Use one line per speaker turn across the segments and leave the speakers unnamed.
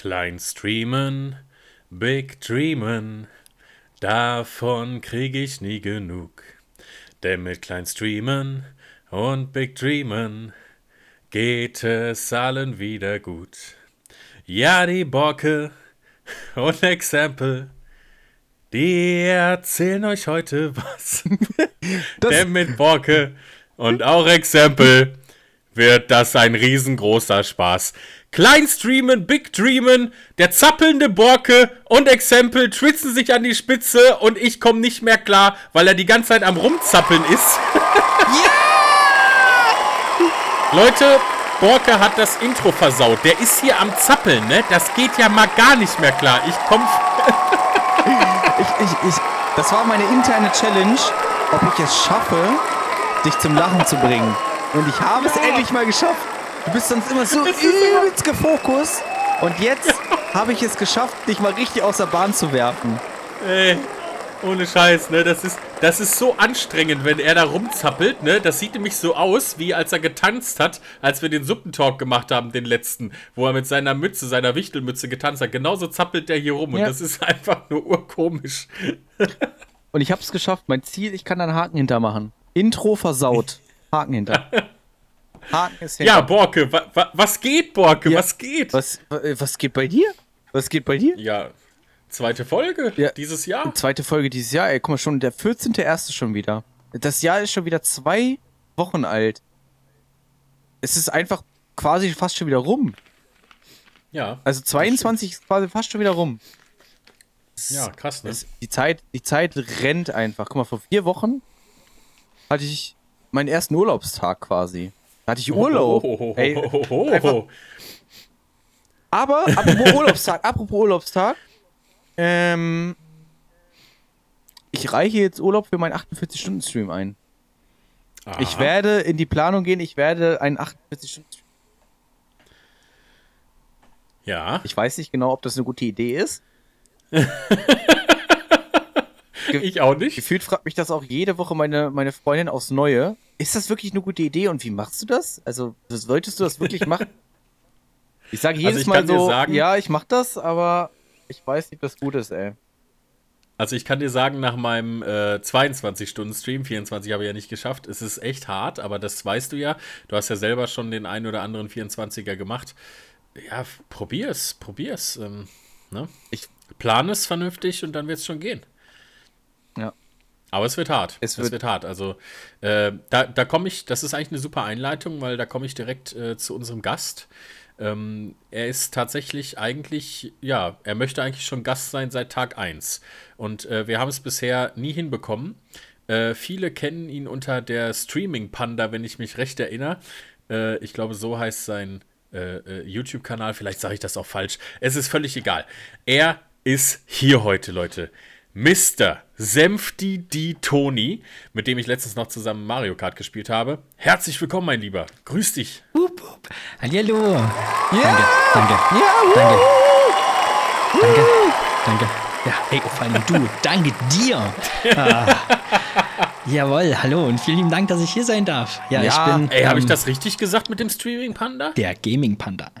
Klein streamen, big dreamen, davon krieg ich nie genug. Denn mit klein streamen und big dreamen geht es allen wieder gut. Ja, die Borke und Exempel, die erzählen euch heute was. Denn mit Borke und auch Exempel wird das ein riesengroßer Spaß. Klein streamen, big dreamen, der zappelnde Borke und Exempel schwitzen sich an die Spitze und ich komme nicht mehr klar, weil er die ganze Zeit am Rumzappeln ist. Ja! Leute, Borke hat das Intro versaut. Der ist hier am Zappeln, ne? Das geht ja mal gar nicht mehr klar. Ich komm.
ich, ich, ich, das war meine interne Challenge, ob ich es schaffe, dich zum Lachen zu bringen. Und ich habe es endlich mal geschafft. Du bist sonst immer so übelst gefokust. Und jetzt habe ich es geschafft, dich mal richtig aus der Bahn zu werfen.
Ey, ohne Scheiß, ne? Das ist, das ist so anstrengend, wenn er da rumzappelt, ne? Das sieht nämlich so aus, wie als er getanzt hat, als wir den Suppentalk gemacht haben, den letzten, wo er mit seiner Mütze, seiner Wichtelmütze getanzt hat. Genauso zappelt der hier rum. Ja. Und das ist einfach nur urkomisch.
Und ich habe es geschafft. Mein Ziel, ich kann da einen Haken hintermachen. Intro versaut. Haken hinter.
Haken ist hinter. Ja, Borke, wa, wa, was geht, Borke? Ja, was geht?
Was, was geht bei dir? Was geht bei dir?
Ja, zweite Folge ja, dieses Jahr.
Zweite Folge dieses Jahr, ey, guck mal, schon der 14.1. schon wieder. Das Jahr ist schon wieder zwei Wochen alt. Es ist einfach quasi fast schon wieder rum.
Ja.
Also 22 ist quasi fast schon wieder rum.
ja, krass, ne?
Es, die, Zeit, die Zeit rennt einfach. Guck mal, vor vier Wochen hatte ich meinen ersten Urlaubstag quasi. Da hatte ich Urlaub. Oh, Ey, aber, apropos Urlaubstag, apropos Urlaubstag, ähm, ich reiche jetzt Urlaub für meinen 48-Stunden-Stream ein. Aha. Ich werde in die Planung gehen, ich werde einen 48-Stunden-Stream.
Ja.
Ich weiß nicht genau, ob das eine gute Idee ist.
ich auch nicht.
Gefühlt fragt mich das auch jede Woche meine, meine Freundin aufs Neue. Ist das wirklich eine gute Idee und wie machst du das? Also, solltest du das wirklich machen? Ich sage also jedes also ich Mal so, sagen, ja, ich mach das, aber ich weiß nicht, ob das gut ist, ey.
Also ich kann dir sagen, nach meinem äh, 22-Stunden-Stream, 24 habe ich ja nicht geschafft, es ist echt hart, aber das weißt du ja. Du hast ja selber schon den einen oder anderen 24er gemacht. Ja, probier's, probier's. Ähm, ne? Ich plane es vernünftig und dann wird es schon gehen.
Ja.
Aber es wird hart. Es wird, es wird hart. Also äh, da, da komme ich, das ist eigentlich eine super Einleitung, weil da komme ich direkt äh, zu unserem Gast. Ähm, er ist tatsächlich eigentlich, ja, er möchte eigentlich schon Gast sein seit Tag 1. Und äh, wir haben es bisher nie hinbekommen. Äh, viele kennen ihn unter der Streaming Panda, wenn ich mich recht erinnere. Äh, ich glaube, so heißt sein äh, YouTube-Kanal. Vielleicht sage ich das auch falsch. Es ist völlig egal. Er ist hier heute, Leute. Mr. Senfti Di Toni, mit dem ich letztens noch zusammen Mario Kart gespielt habe. Herzlich willkommen, mein Lieber. Grüß dich.
Hup, hup. Hallihallo. Ja.
Danke,
danke.
Ja,
danke. Danke, danke. Ja, hey, vor allem du. danke dir. Ah. Jawohl, hallo und vielen lieben Dank, dass ich hier sein darf.
Ja, ja ich bin. Ey, habe ähm, ich das richtig gesagt mit dem Streaming Panda?
Der Gaming Panda.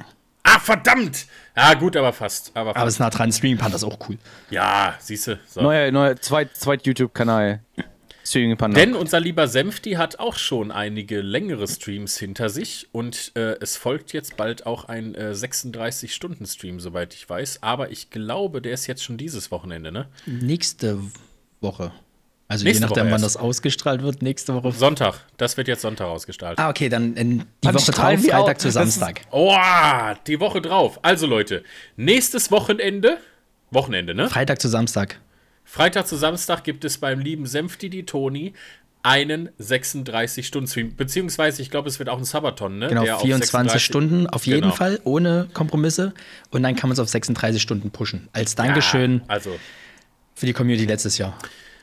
Ah, verdammt! Ja, gut, aber fast.
Aber, fast. aber es ist nah dran. Streaming Panda ist auch cool.
Ja, siehst du.
So. Neuer, neuer zweit, zweit YouTube-Kanal.
Streaming Panda. Denn unser lieber Senfti hat auch schon einige längere Streams hinter sich und äh, es folgt jetzt bald auch ein äh, 36-Stunden-Stream, soweit ich weiß. Aber ich glaube, der ist jetzt schon dieses Wochenende, ne?
Nächste Woche. Also nächste je nachdem, wann das ausgestrahlt wird, nächste Woche.
Sonntag. Das wird jetzt Sonntag ausgestrahlt.
Ah, okay, dann in die dann Woche drauf, Freitag zu Samstag.
Oh, die Woche drauf. Also Leute, nächstes Wochenende, Wochenende, ne?
Freitag zu Samstag.
Freitag zu Samstag gibt es beim lieben Senfti die Toni einen 36-Stunden-Stream. Beziehungsweise, ich glaube, es wird auch ein Sabaton, ne?
Genau, Der 24 Stunden auf jeden genau. Fall, ohne Kompromisse. Und dann kann man es auf 36 Stunden pushen. Als Dankeschön
ja, also.
für die Community letztes Jahr.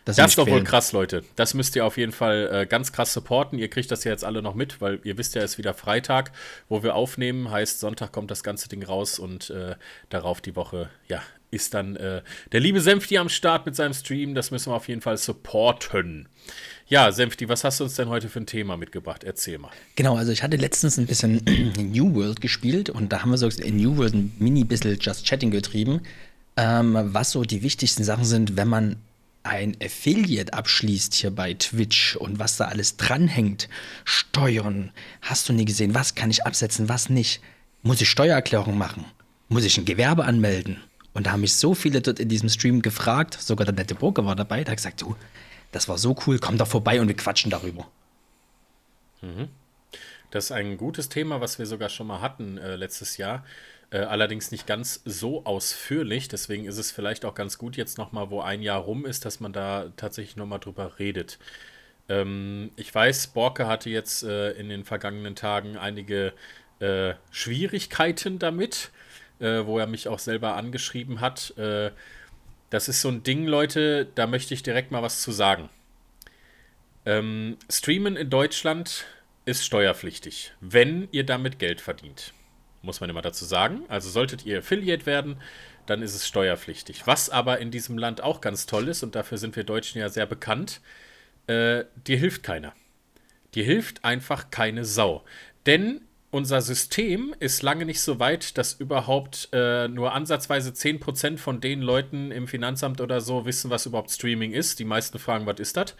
Das
sie
ist doch wohl krass, Leute. Das müsst ihr auf jeden Fall äh, ganz krass supporten. Ihr kriegt das ja jetzt alle noch mit, weil ihr wisst ja, es ist wieder Freitag, wo wir aufnehmen. Heißt, Sonntag kommt das ganze Ding raus und äh, darauf die Woche, ja, ist dann äh, der liebe Senfti am Start mit seinem Stream. Das müssen wir auf jeden Fall supporten. Ja, Senfti, was hast du uns denn heute für ein Thema mitgebracht? Erzähl mal.
Genau, also ich hatte letztens ein bisschen New World gespielt und da haben wir so in New World ein mini bisschen Just Chatting getrieben, ähm, was so die wichtigsten Sachen sind, wenn man ein Affiliate abschließt hier bei Twitch und was da alles dranhängt. Steuern, hast du nie gesehen, was kann ich absetzen, was nicht? Muss ich Steuererklärung machen? Muss ich ein Gewerbe anmelden? Und da haben mich so viele dort in diesem Stream gefragt, sogar der nette Broker war dabei, der hat gesagt, du, das war so cool, komm doch vorbei und wir quatschen darüber.
Das ist ein gutes Thema, was wir sogar schon mal hatten äh, letztes Jahr. Äh, allerdings nicht ganz so ausführlich. Deswegen ist es vielleicht auch ganz gut jetzt nochmal, wo ein Jahr rum ist, dass man da tatsächlich nochmal drüber redet. Ähm, ich weiß, Borke hatte jetzt äh, in den vergangenen Tagen einige äh, Schwierigkeiten damit, äh, wo er mich auch selber angeschrieben hat. Äh, das ist so ein Ding, Leute, da möchte ich direkt mal was zu sagen. Ähm, Streamen in Deutschland ist steuerpflichtig, wenn ihr damit Geld verdient. Muss man immer dazu sagen. Also solltet ihr Affiliate werden, dann ist es steuerpflichtig. Was aber in diesem Land auch ganz toll ist, und dafür sind wir Deutschen ja sehr bekannt, äh, dir hilft keiner. Dir hilft einfach keine Sau. Denn unser System ist lange nicht so weit, dass überhaupt äh, nur ansatzweise 10% von den Leuten im Finanzamt oder so wissen, was überhaupt Streaming ist. Die meisten fragen, was ist das?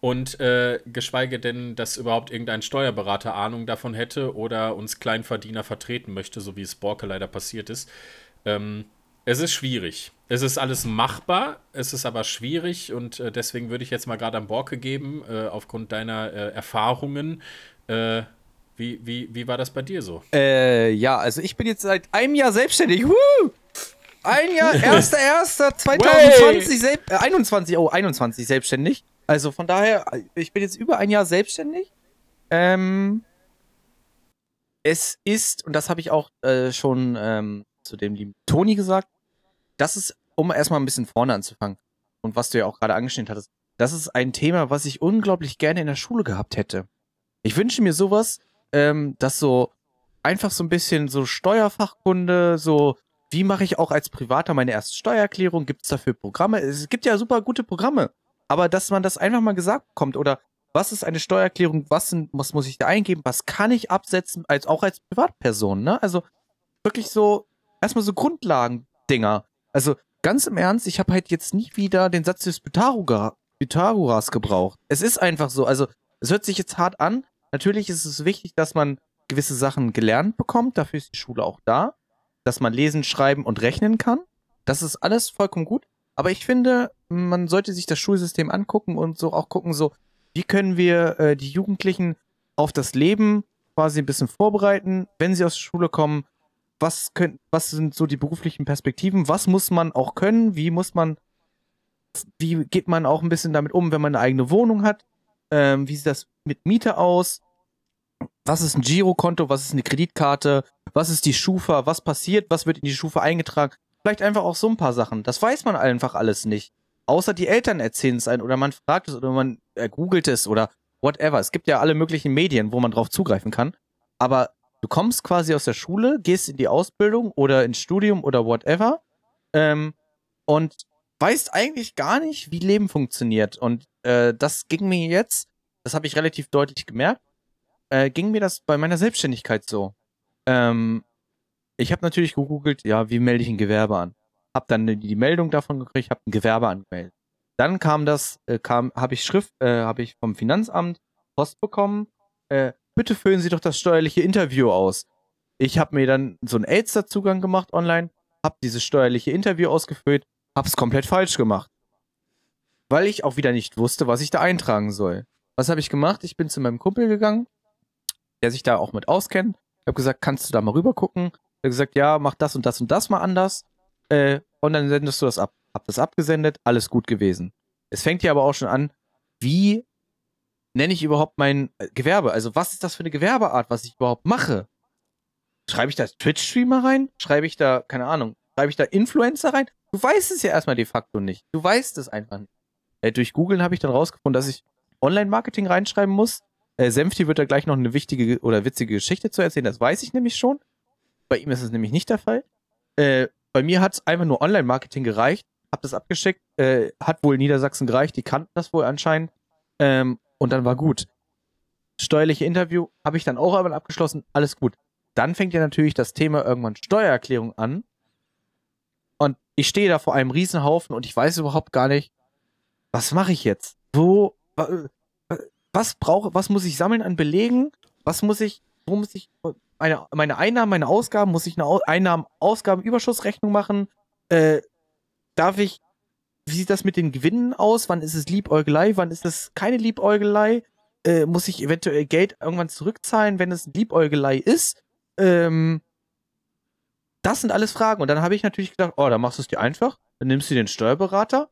Und äh, geschweige denn, dass überhaupt irgendein Steuerberater Ahnung davon hätte oder uns Kleinverdiener vertreten möchte, so wie es Borke leider passiert ist. Ähm, es ist schwierig. Es ist alles machbar, es ist aber schwierig und äh, deswegen würde ich jetzt mal gerade an Borke geben, äh, aufgrund deiner äh, Erfahrungen. Äh, wie, wie, wie war das bei dir so?
Äh, ja, also ich bin jetzt seit einem Jahr selbstständig. Woo! Ein Jahr, 1.1.2020, selb- äh, 21, oh, 21 selbstständig. Also von daher, ich bin jetzt über ein Jahr selbstständig. Ähm, es ist, und das habe ich auch äh, schon ähm, zu dem lieben Toni gesagt, das ist, um erstmal ein bisschen vorne anzufangen und was du ja auch gerade angeschnitten hattest, das ist ein Thema, was ich unglaublich gerne in der Schule gehabt hätte. Ich wünsche mir sowas, ähm, dass so einfach so ein bisschen so Steuerfachkunde, so wie mache ich auch als Privater meine erste Steuererklärung? Gibt es dafür Programme? Es gibt ja super gute Programme, aber dass man das einfach mal gesagt bekommt oder was ist eine Steuererklärung? Was, sind, was muss ich da eingeben? Was kann ich absetzen, als auch als Privatperson? Ne? Also wirklich so erstmal so Grundlagendinger. Also ganz im Ernst, ich habe halt jetzt nie wieder den Satz des Pythagora- Pythagoras gebraucht. Es ist einfach so. Also es hört sich jetzt hart an. Natürlich ist es wichtig, dass man gewisse Sachen gelernt bekommt. Dafür ist die Schule auch da. Dass man lesen, schreiben und rechnen kann. Das ist alles vollkommen gut. Aber ich finde, man sollte sich das Schulsystem angucken und so auch gucken, so, wie können wir äh, die Jugendlichen auf das Leben quasi ein bisschen vorbereiten, wenn sie aus der Schule kommen. Was, können, was sind so die beruflichen Perspektiven? Was muss man auch können? Wie muss man, wie geht man auch ein bisschen damit um, wenn man eine eigene Wohnung hat? Ähm, wie sieht das mit Miete aus? Was ist ein Girokonto? Was ist eine Kreditkarte? Was ist die Schufa? Was passiert? Was wird in die Schufa eingetragen? Vielleicht einfach auch so ein paar Sachen. Das weiß man einfach alles nicht. Außer die Eltern erzählen es ein oder man fragt es oder man äh, googelt es oder whatever. Es gibt ja alle möglichen Medien, wo man drauf zugreifen kann. Aber du kommst quasi aus der Schule, gehst in die Ausbildung oder ins Studium oder whatever ähm, und weißt eigentlich gar nicht, wie Leben funktioniert. Und äh, das ging mir jetzt, das habe ich relativ deutlich gemerkt, äh, ging mir das bei meiner Selbstständigkeit so. Ähm, ich habe natürlich gegoogelt, ja, wie melde ich ein Gewerbe an? Hab dann die, Meldung davon gekriegt, hab ein Gewerbe angemeldet. Dann kam das, äh, kam, habe ich Schrift, äh, habe ich vom Finanzamt Post bekommen. Äh, bitte füllen Sie doch das steuerliche Interview aus. Ich habe mir dann so einen Elster-Zugang gemacht online, habe dieses steuerliche Interview ausgefüllt, hab's komplett falsch gemacht. Weil ich auch wieder nicht wusste, was ich da eintragen soll. Was habe ich gemacht? Ich bin zu meinem Kumpel gegangen, der sich da auch mit auskennt. Ich habe gesagt, kannst du da mal rüber gucken? Hat gesagt, ja, mach das und das und das mal anders. Äh, und dann sendest du das ab. Hab das abgesendet, alles gut gewesen. Es fängt ja aber auch schon an, wie nenne ich überhaupt mein äh, Gewerbe? Also was ist das für eine Gewerbeart, was ich überhaupt mache? Schreibe ich da Twitch-Streamer rein? Schreibe ich da, keine Ahnung, schreibe ich da Influencer rein? Du weißt es ja erstmal de facto nicht. Du weißt es einfach nicht. Äh, durch Googlen habe ich dann rausgefunden, dass ich Online-Marketing reinschreiben muss. Äh, Senfti wird da gleich noch eine wichtige oder witzige Geschichte zu erzählen, das weiß ich nämlich schon. Bei ihm ist es nämlich nicht der Fall. Äh, bei mir hat es einfach nur Online-Marketing gereicht, hab das abgeschickt, äh, hat wohl Niedersachsen gereicht, die kannten das wohl anscheinend ähm, und dann war gut. Steuerliche Interview habe ich dann auch einmal abgeschlossen, alles gut. Dann fängt ja natürlich das Thema irgendwann Steuererklärung an und ich stehe da vor einem Riesenhaufen und ich weiß überhaupt gar nicht, was mache ich jetzt? Wo, was brauche, was muss ich sammeln an Belegen? Was muss ich, wo muss ich meine, meine Einnahmen, meine Ausgaben, muss ich eine Einnahmen-Ausgaben-Überschussrechnung machen? Äh, darf ich, wie sieht das mit den Gewinnen aus? Wann ist es Liebäugelei? Wann ist es keine Liebäugelei? Äh, muss ich eventuell Geld irgendwann zurückzahlen, wenn es Liebäugelei ist? Ähm, das sind alles Fragen. Und dann habe ich natürlich gedacht, oh, da machst du es dir einfach. Dann nimmst du den Steuerberater,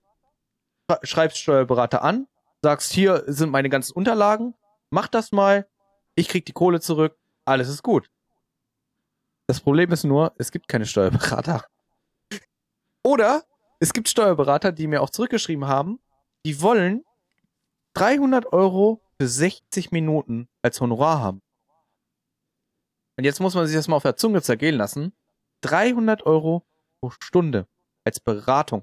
schreibst Steuerberater an, sagst, hier sind meine ganzen Unterlagen, mach das mal, ich krieg die Kohle zurück, alles ist gut. Das Problem ist nur, es gibt keine Steuerberater. Oder es gibt Steuerberater, die mir auch zurückgeschrieben haben, die wollen 300 Euro für 60 Minuten als Honorar haben. Und jetzt muss man sich das mal auf der Zunge zergehen lassen. 300 Euro pro Stunde als Beratung.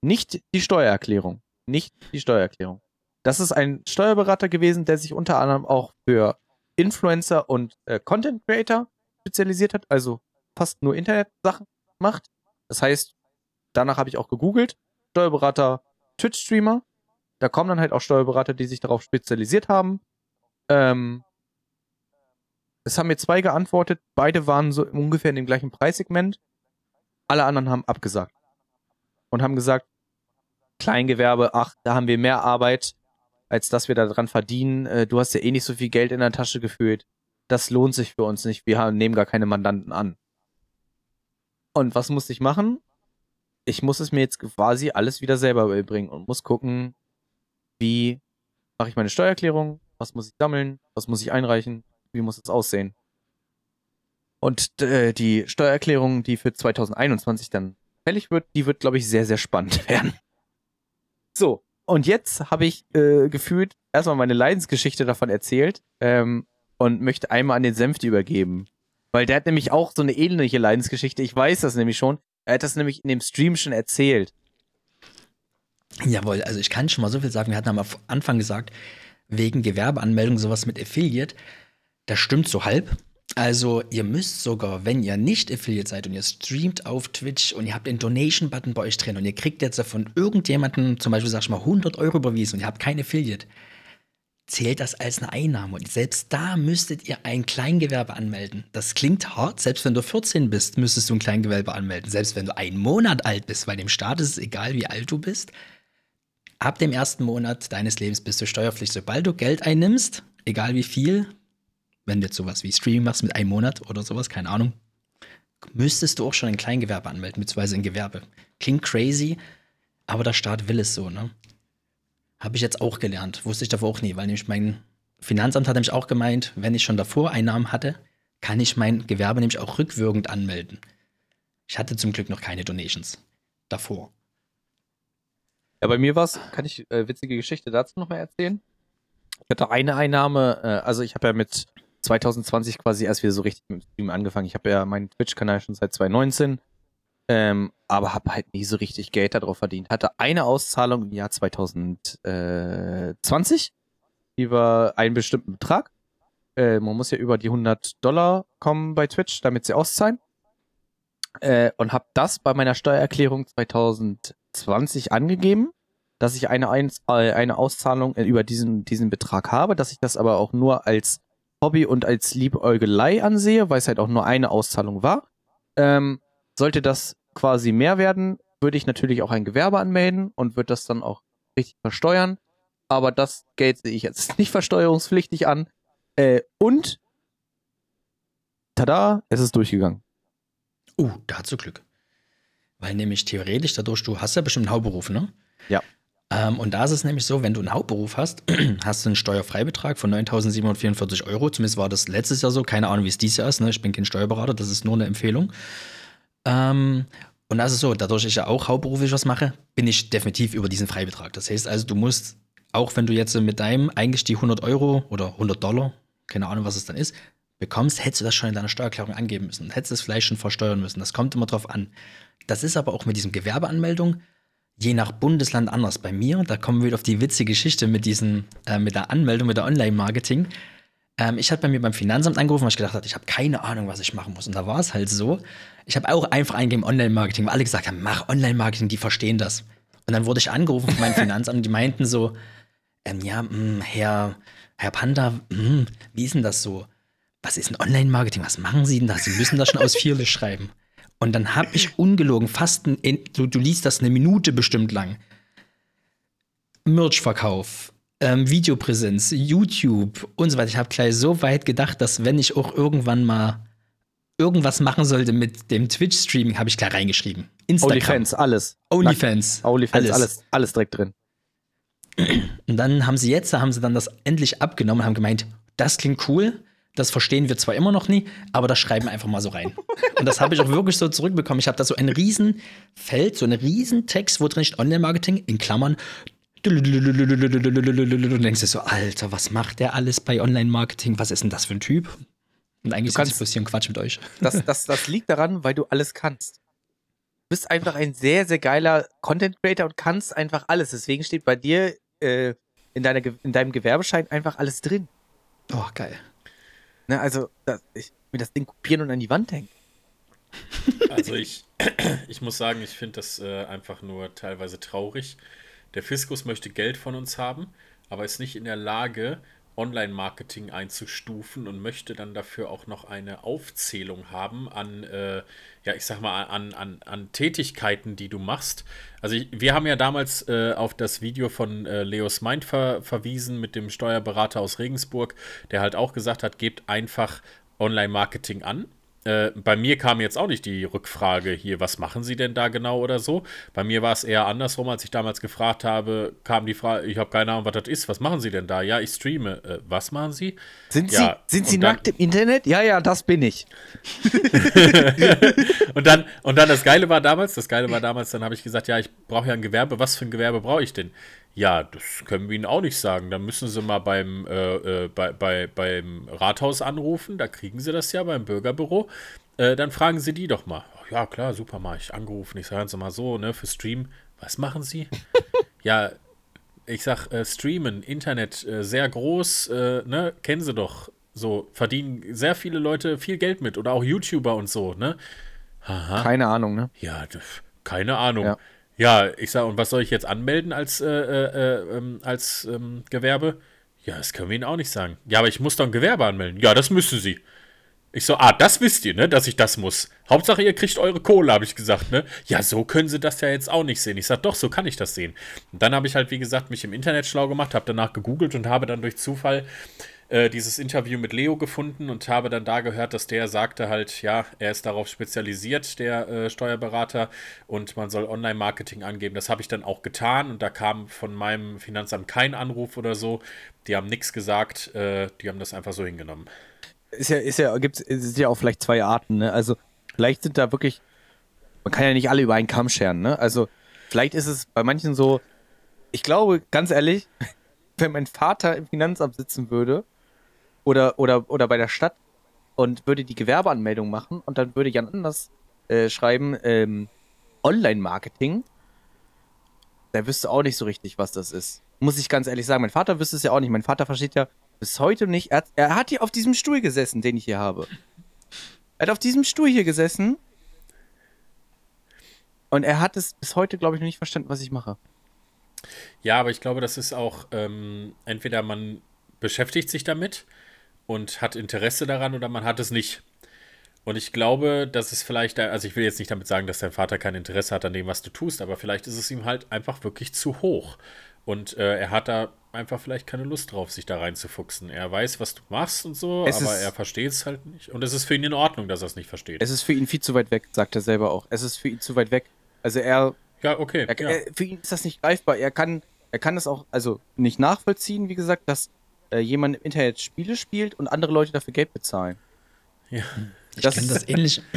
Nicht die Steuererklärung. Nicht die Steuererklärung. Das ist ein Steuerberater gewesen, der sich unter anderem auch für Influencer und äh, Content Creator spezialisiert hat, also fast nur Internet-Sachen macht. Das heißt, danach habe ich auch gegoogelt. Steuerberater, Twitch-Streamer. Da kommen dann halt auch Steuerberater, die sich darauf spezialisiert haben. Ähm, es haben mir zwei geantwortet. Beide waren so ungefähr in dem gleichen Preissegment. Alle anderen haben abgesagt. Und haben gesagt, Kleingewerbe, ach, da haben wir mehr Arbeit, als dass wir daran verdienen. Äh, du hast ja eh nicht so viel Geld in der Tasche gefühlt. Das lohnt sich für uns nicht. Wir haben, nehmen gar keine Mandanten an. Und was muss ich machen? Ich muss es mir jetzt quasi alles wieder selber beibringen und muss gucken, wie mache ich meine Steuererklärung, was muss ich sammeln, was muss ich einreichen, wie muss es aussehen. Und äh, die Steuererklärung, die für 2021 dann fällig wird, die wird, glaube ich, sehr, sehr spannend werden. So, und jetzt habe ich äh, gefühlt erstmal meine Leidensgeschichte davon erzählt ähm, und möchte einmal an den Senfti übergeben. Weil der hat nämlich auch so eine ähnliche Leidensgeschichte. Ich weiß das nämlich schon. Er hat das nämlich in dem Stream schon erzählt.
Jawohl, also ich kann schon mal so viel sagen. Wir hatten am Anfang gesagt, wegen Gewerbeanmeldung sowas mit Affiliate. Das stimmt so halb. Also ihr müsst sogar, wenn ihr nicht Affiliate seid und ihr streamt auf Twitch und ihr habt den Donation-Button bei euch drin und ihr kriegt jetzt von irgendjemandem zum Beispiel, sag ich mal, 100 Euro überwiesen und ihr habt kein Affiliate, zählt das als eine Einnahme. Und selbst da müsstet ihr ein Kleingewerbe anmelden. Das klingt hart. Selbst wenn du 14 bist, müsstest du ein Kleingewerbe anmelden. Selbst wenn du einen Monat alt bist, weil dem Staat ist es egal, wie alt du bist. Ab dem ersten Monat deines Lebens bist du steuerpflichtig. Sobald du Geld einnimmst, egal wie viel, wenn du jetzt sowas wie Streaming machst mit einem Monat oder sowas, keine Ahnung, müsstest du auch schon ein Kleingewerbe anmelden, beziehungsweise ein Gewerbe. Klingt crazy, aber der Staat will es so, ne? Habe ich jetzt auch gelernt. Wusste ich davor auch nie, weil nämlich mein Finanzamt hat nämlich auch gemeint, wenn ich schon davor Einnahmen hatte, kann ich mein Gewerbe nämlich auch rückwirkend anmelden. Ich hatte zum Glück noch keine Donations davor.
Ja, bei mir war es, kann ich äh, witzige Geschichte dazu noch mal erzählen? Ich hatte eine Einnahme, äh, also ich habe ja mit 2020 quasi erst wieder so richtig mit dem Stream angefangen. Ich habe ja meinen Twitch-Kanal schon seit 2019, ähm, aber habe halt nie so richtig Geld darauf verdient. Hatte eine Auszahlung im Jahr 2020 über einen bestimmten Betrag. Äh, man muss ja über die 100 Dollar kommen bei Twitch, damit sie auszahlen. Äh, und habe das bei meiner Steuererklärung 2020 angegeben, dass ich eine, Ein äh, eine Auszahlung äh, über diesen, diesen Betrag habe, dass ich das aber auch nur als Hobby und als Liebäugelei ansehe, weil es halt auch nur eine Auszahlung war. Ähm, sollte das quasi mehr werden, würde ich natürlich auch ein Gewerbe anmelden und würde das dann auch richtig versteuern. Aber das Geld sehe ich jetzt nicht versteuerungspflichtig an. Äh, und tada, es ist durchgegangen.
Oh, uh, da hast du Glück. Weil nämlich theoretisch dadurch, du hast ja bestimmt einen Hauptberuf, ne?
Ja.
Ähm, und da ist es nämlich so, wenn du einen Hauptberuf hast, hast du einen Steuerfreibetrag von 9.744 Euro. Zumindest war das letztes Jahr so. Keine Ahnung, wie es dieses Jahr ist. Ne? Ich bin kein Steuerberater, das ist nur eine Empfehlung. Ähm, Und das ist so, dadurch ich ja auch hauptberuflich was mache, bin ich definitiv über diesen Freibetrag. Das heißt also, du musst, auch wenn du jetzt mit deinem eigentlich die 100 Euro oder 100 Dollar, keine Ahnung, was es dann ist, bekommst, hättest du das schon in deiner Steuererklärung angeben müssen. Hättest du es vielleicht schon versteuern müssen. Das kommt immer drauf an. Das ist aber auch mit diesem Gewerbeanmeldung je nach Bundesland anders. Bei mir, da kommen wir wieder auf die witzige Geschichte mit diesen, äh, mit der Anmeldung, mit der Online-Marketing. Ähm, ich hatte bei mir beim Finanzamt angerufen, weil ich gedacht habe, ich habe keine Ahnung, was ich machen muss. Und da war es halt so. Ich habe auch einfach eingegeben Online-Marketing, weil alle gesagt haben, mach Online-Marketing, die verstehen das. Und dann wurde ich angerufen von meinem Finanzamt und die meinten so, ähm, ja, mh, hm, Herr, Herr Panda, mh, hm, wie ist denn das so? Was ist ein Online-Marketing? Was machen Sie denn da? Sie müssen das schon ausführlich schreiben. Und dann habe ich ungelogen fast, ein, du, du liest das eine Minute bestimmt lang. Merch-Verkauf, ähm, Videopräsenz, YouTube und so weiter. Ich habe gleich so weit gedacht, dass wenn ich auch irgendwann mal irgendwas machen sollte mit dem Twitch-Streaming, habe ich gleich reingeschrieben.
Instagram. OnlyFans, alles.
OnlyFans.
OnlyFans, alles. alles, alles direkt drin.
Und dann haben sie jetzt, haben sie dann das endlich abgenommen und haben gemeint, das klingt cool, das verstehen wir zwar immer noch nie, aber das schreiben wir einfach mal so rein. Und das habe ich auch wirklich so zurückbekommen. Ich habe da so ein Riesenfeld, so einen Riesentext, wo drin steht Online-Marketing in Klammern. Du denkst dir so, Alter, was macht der alles bei Online-Marketing? Was ist denn das für ein Typ? Und eigentlich ist das hier ein Quatsch mit euch.
Das, das, das liegt daran, weil du alles kannst. Du bist einfach ein sehr, sehr geiler Content-Creator und kannst einfach alles. Deswegen steht bei dir äh, in, deiner, in deinem Gewerbeschein einfach alles drin.
Oh, geil.
Ne, also, ich mir das Ding kopieren und an die Wand hängen.
Also ich, ich muss sagen, ich finde das äh, einfach nur teilweise traurig. Der Fiskus möchte Geld von uns haben, aber ist nicht in der Lage, Online-Marketing einzustufen und möchte dann dafür auch noch eine Aufzählung haben an, äh, ja, ich sag mal, an, an, an Tätigkeiten, die du machst. Also ich, wir haben ja damals äh, auf das Video von äh, Leos Mind ver verwiesen mit dem Steuerberater aus Regensburg, der halt auch gesagt hat, gebt einfach Online-Marketing an äh, bei mir kam jetzt auch nicht die Rückfrage hier, was machen Sie denn da genau oder so. Bei mir war es eher andersrum, als ich damals gefragt habe, kam die Frage, ich habe keine Ahnung, was das ist, was machen Sie denn da? Ja, ich streame. Äh, was machen Sie?
Sind ja, Sie, sind Sie nackt im Internet? Ja, ja, das bin ich.
und, dann, und dann das Geile war damals, das Geile war damals, dann habe ich gesagt, ja, ich brauche ja ein Gewerbe, was für ein Gewerbe brauche ich denn? Ja, das können wir Ihnen auch nicht sagen. Da müssen Sie mal beim, äh, äh, bei, bei, beim Rathaus anrufen, da kriegen Sie das ja beim Bürgerbüro. Äh, dann fragen Sie die doch mal. Oh, ja, klar, super, mal ich angerufen. Ich sage Sie mal so, ne, für Stream. Was machen Sie? ja, ich sag, äh, streamen, Internet, äh, sehr groß, ne, kennen Sie doch. So, verdienen sehr viele Leute viel Geld mit oder auch YouTuber und so, ne?
Aha. Keine Ahnung, ne?
Ja, keine Ahnung. Ja. Ja, ich sage, und was soll ich jetzt anmelden als, äh, äh, ähm, als ähm, Gewerbe? Ja, das können wir Ihnen auch nicht sagen. Ja, aber ich muss doch ein Gewerbe anmelden. Ja, das müssen Sie. Ich so, ah, das wisst ihr, ne, dass ich das muss. Hauptsache, ihr kriegt eure Kohle, habe ich gesagt, ne? Ja, so können sie das ja jetzt auch nicht sehen. Ich sag, doch, so kann ich das sehen. Und dann habe ich halt, wie gesagt, mich im Internet schlau gemacht, habe danach gegoogelt und habe dann durch Zufall äh, dieses Interview mit Leo gefunden und habe dann da gehört, dass der sagte halt, ja, er ist darauf spezialisiert, der äh, Steuerberater, und man soll Online-Marketing angeben. Das habe ich dann auch getan und da kam von meinem Finanzamt kein Anruf oder so. Die haben nichts gesagt, äh, die haben das einfach so hingenommen.
Ist ja, ist ja, gibt es ja auch vielleicht zwei Arten, ne? Also, vielleicht sind da wirklich, man kann ja nicht alle über einen Kamm scheren, ne? Also, vielleicht ist es bei manchen so, ich glaube, ganz ehrlich, wenn mein Vater im Finanzamt sitzen würde oder, oder, oder bei der Stadt und würde die Gewerbeanmeldung machen und dann würde Jan Anders äh, schreiben, ähm, Online-Marketing, der wüsste auch nicht so richtig, was das ist. Muss ich ganz ehrlich sagen. Mein Vater wüsste es ja auch nicht. Mein Vater versteht ja bis heute nicht. Er hat, er hat hier auf diesem Stuhl gesessen, den ich hier habe. Er hat auf diesem Stuhl hier gesessen. Und er hat es bis heute, glaube ich, noch nicht verstanden, was ich mache.
Ja, aber ich glaube, das ist auch ähm, entweder man beschäftigt sich damit und hat Interesse daran oder man hat es nicht. Und ich glaube, dass es vielleicht, also ich will jetzt nicht damit sagen, dass dein Vater kein Interesse hat an dem, was du tust, aber vielleicht ist es ihm halt einfach wirklich zu hoch. Und äh, er hat da einfach vielleicht keine Lust drauf, sich da reinzufuchsen. Er weiß, was du machst und so, es aber er versteht es halt nicht. Und es ist für ihn in Ordnung, dass er es nicht versteht.
Es ist für ihn viel zu weit weg, sagt er selber auch. Es ist für ihn zu weit weg. Also er.
Ja, okay.
Er,
ja.
Er, für ihn ist das nicht greifbar. Er kann, er kann das auch, also nicht nachvollziehen, wie gesagt, dass äh, jemand im Internet Spiele spielt und andere Leute dafür Geld bezahlen.
Ja. Ich das kenne das ähnlich.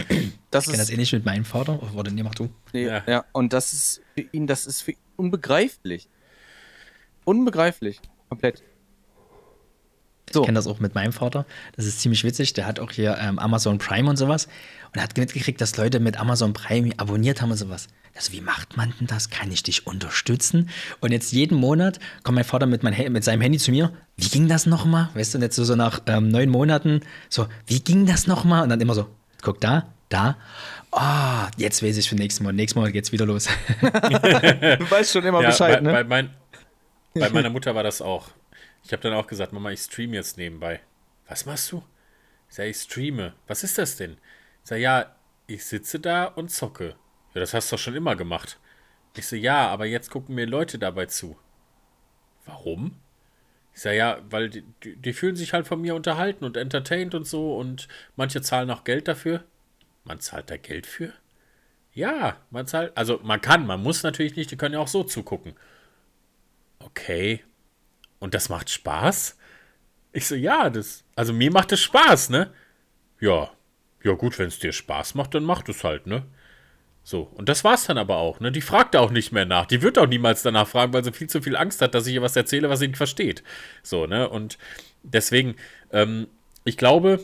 das
Ich kenne das
ist,
ähnlich mit meinem Vater. Oh, warte, nee, mach du.
nee,
Ja.
ja. und das ist für ihn, das ist für ihn unbegreiflich. Unbegreiflich. Komplett. So.
Ich kenne das auch mit meinem Vater. Das ist ziemlich witzig. Der hat auch hier ähm, Amazon Prime und sowas. Und hat mitgekriegt, dass Leute mit Amazon Prime abonniert haben und sowas. Also, wie macht man denn das? Kann ich dich unterstützen? Und jetzt jeden Monat kommt mein Vater mit, mein, mit seinem Handy zu mir. Wie ging das nochmal? Weißt du, und jetzt so, so nach ähm, neun Monaten, so, wie ging das nochmal? Und dann immer so, guck da, da. Ah, jetzt weiß ich für nächsten Monat. Nächsten Monat geht's wieder los.
Du weißt schon immer
Ja,
Bescheid,
bei,
ne?
bei, mein, bei meiner Mutter war das auch. Ich habe dann auch gesagt, Mama, ich streame jetzt nebenbei. Was machst du? Ich sage, ich streame. Was ist das denn? Ich sage, ja, ich sitze da und zocke. Ja, das hast du doch schon immer gemacht. Ich so, ja, aber jetzt gucken mir Leute dabei zu. Warum? Ich sage, ja, weil die, die, die fühlen sich halt von mir unterhalten und entertained und so und manche zahlen auch Geld dafür. Man zahlt da Geld für? Ja, man zahlt, also man kann, man muss natürlich nicht, die können ja auch so zugucken. Okay. Und das macht Spaß? Ich so, ja, das, also mir macht es Spaß, ne? Ja. Ja, gut, wenn es dir Spaß macht, dann macht es halt, ne? So, und das war's dann aber auch, ne? Die fragt auch nicht mehr nach. Die wird auch niemals danach fragen, weil sie viel zu viel Angst hat, dass ich ihr was erzähle, was sie nicht versteht. So, ne? Und deswegen, ähm, ich glaube,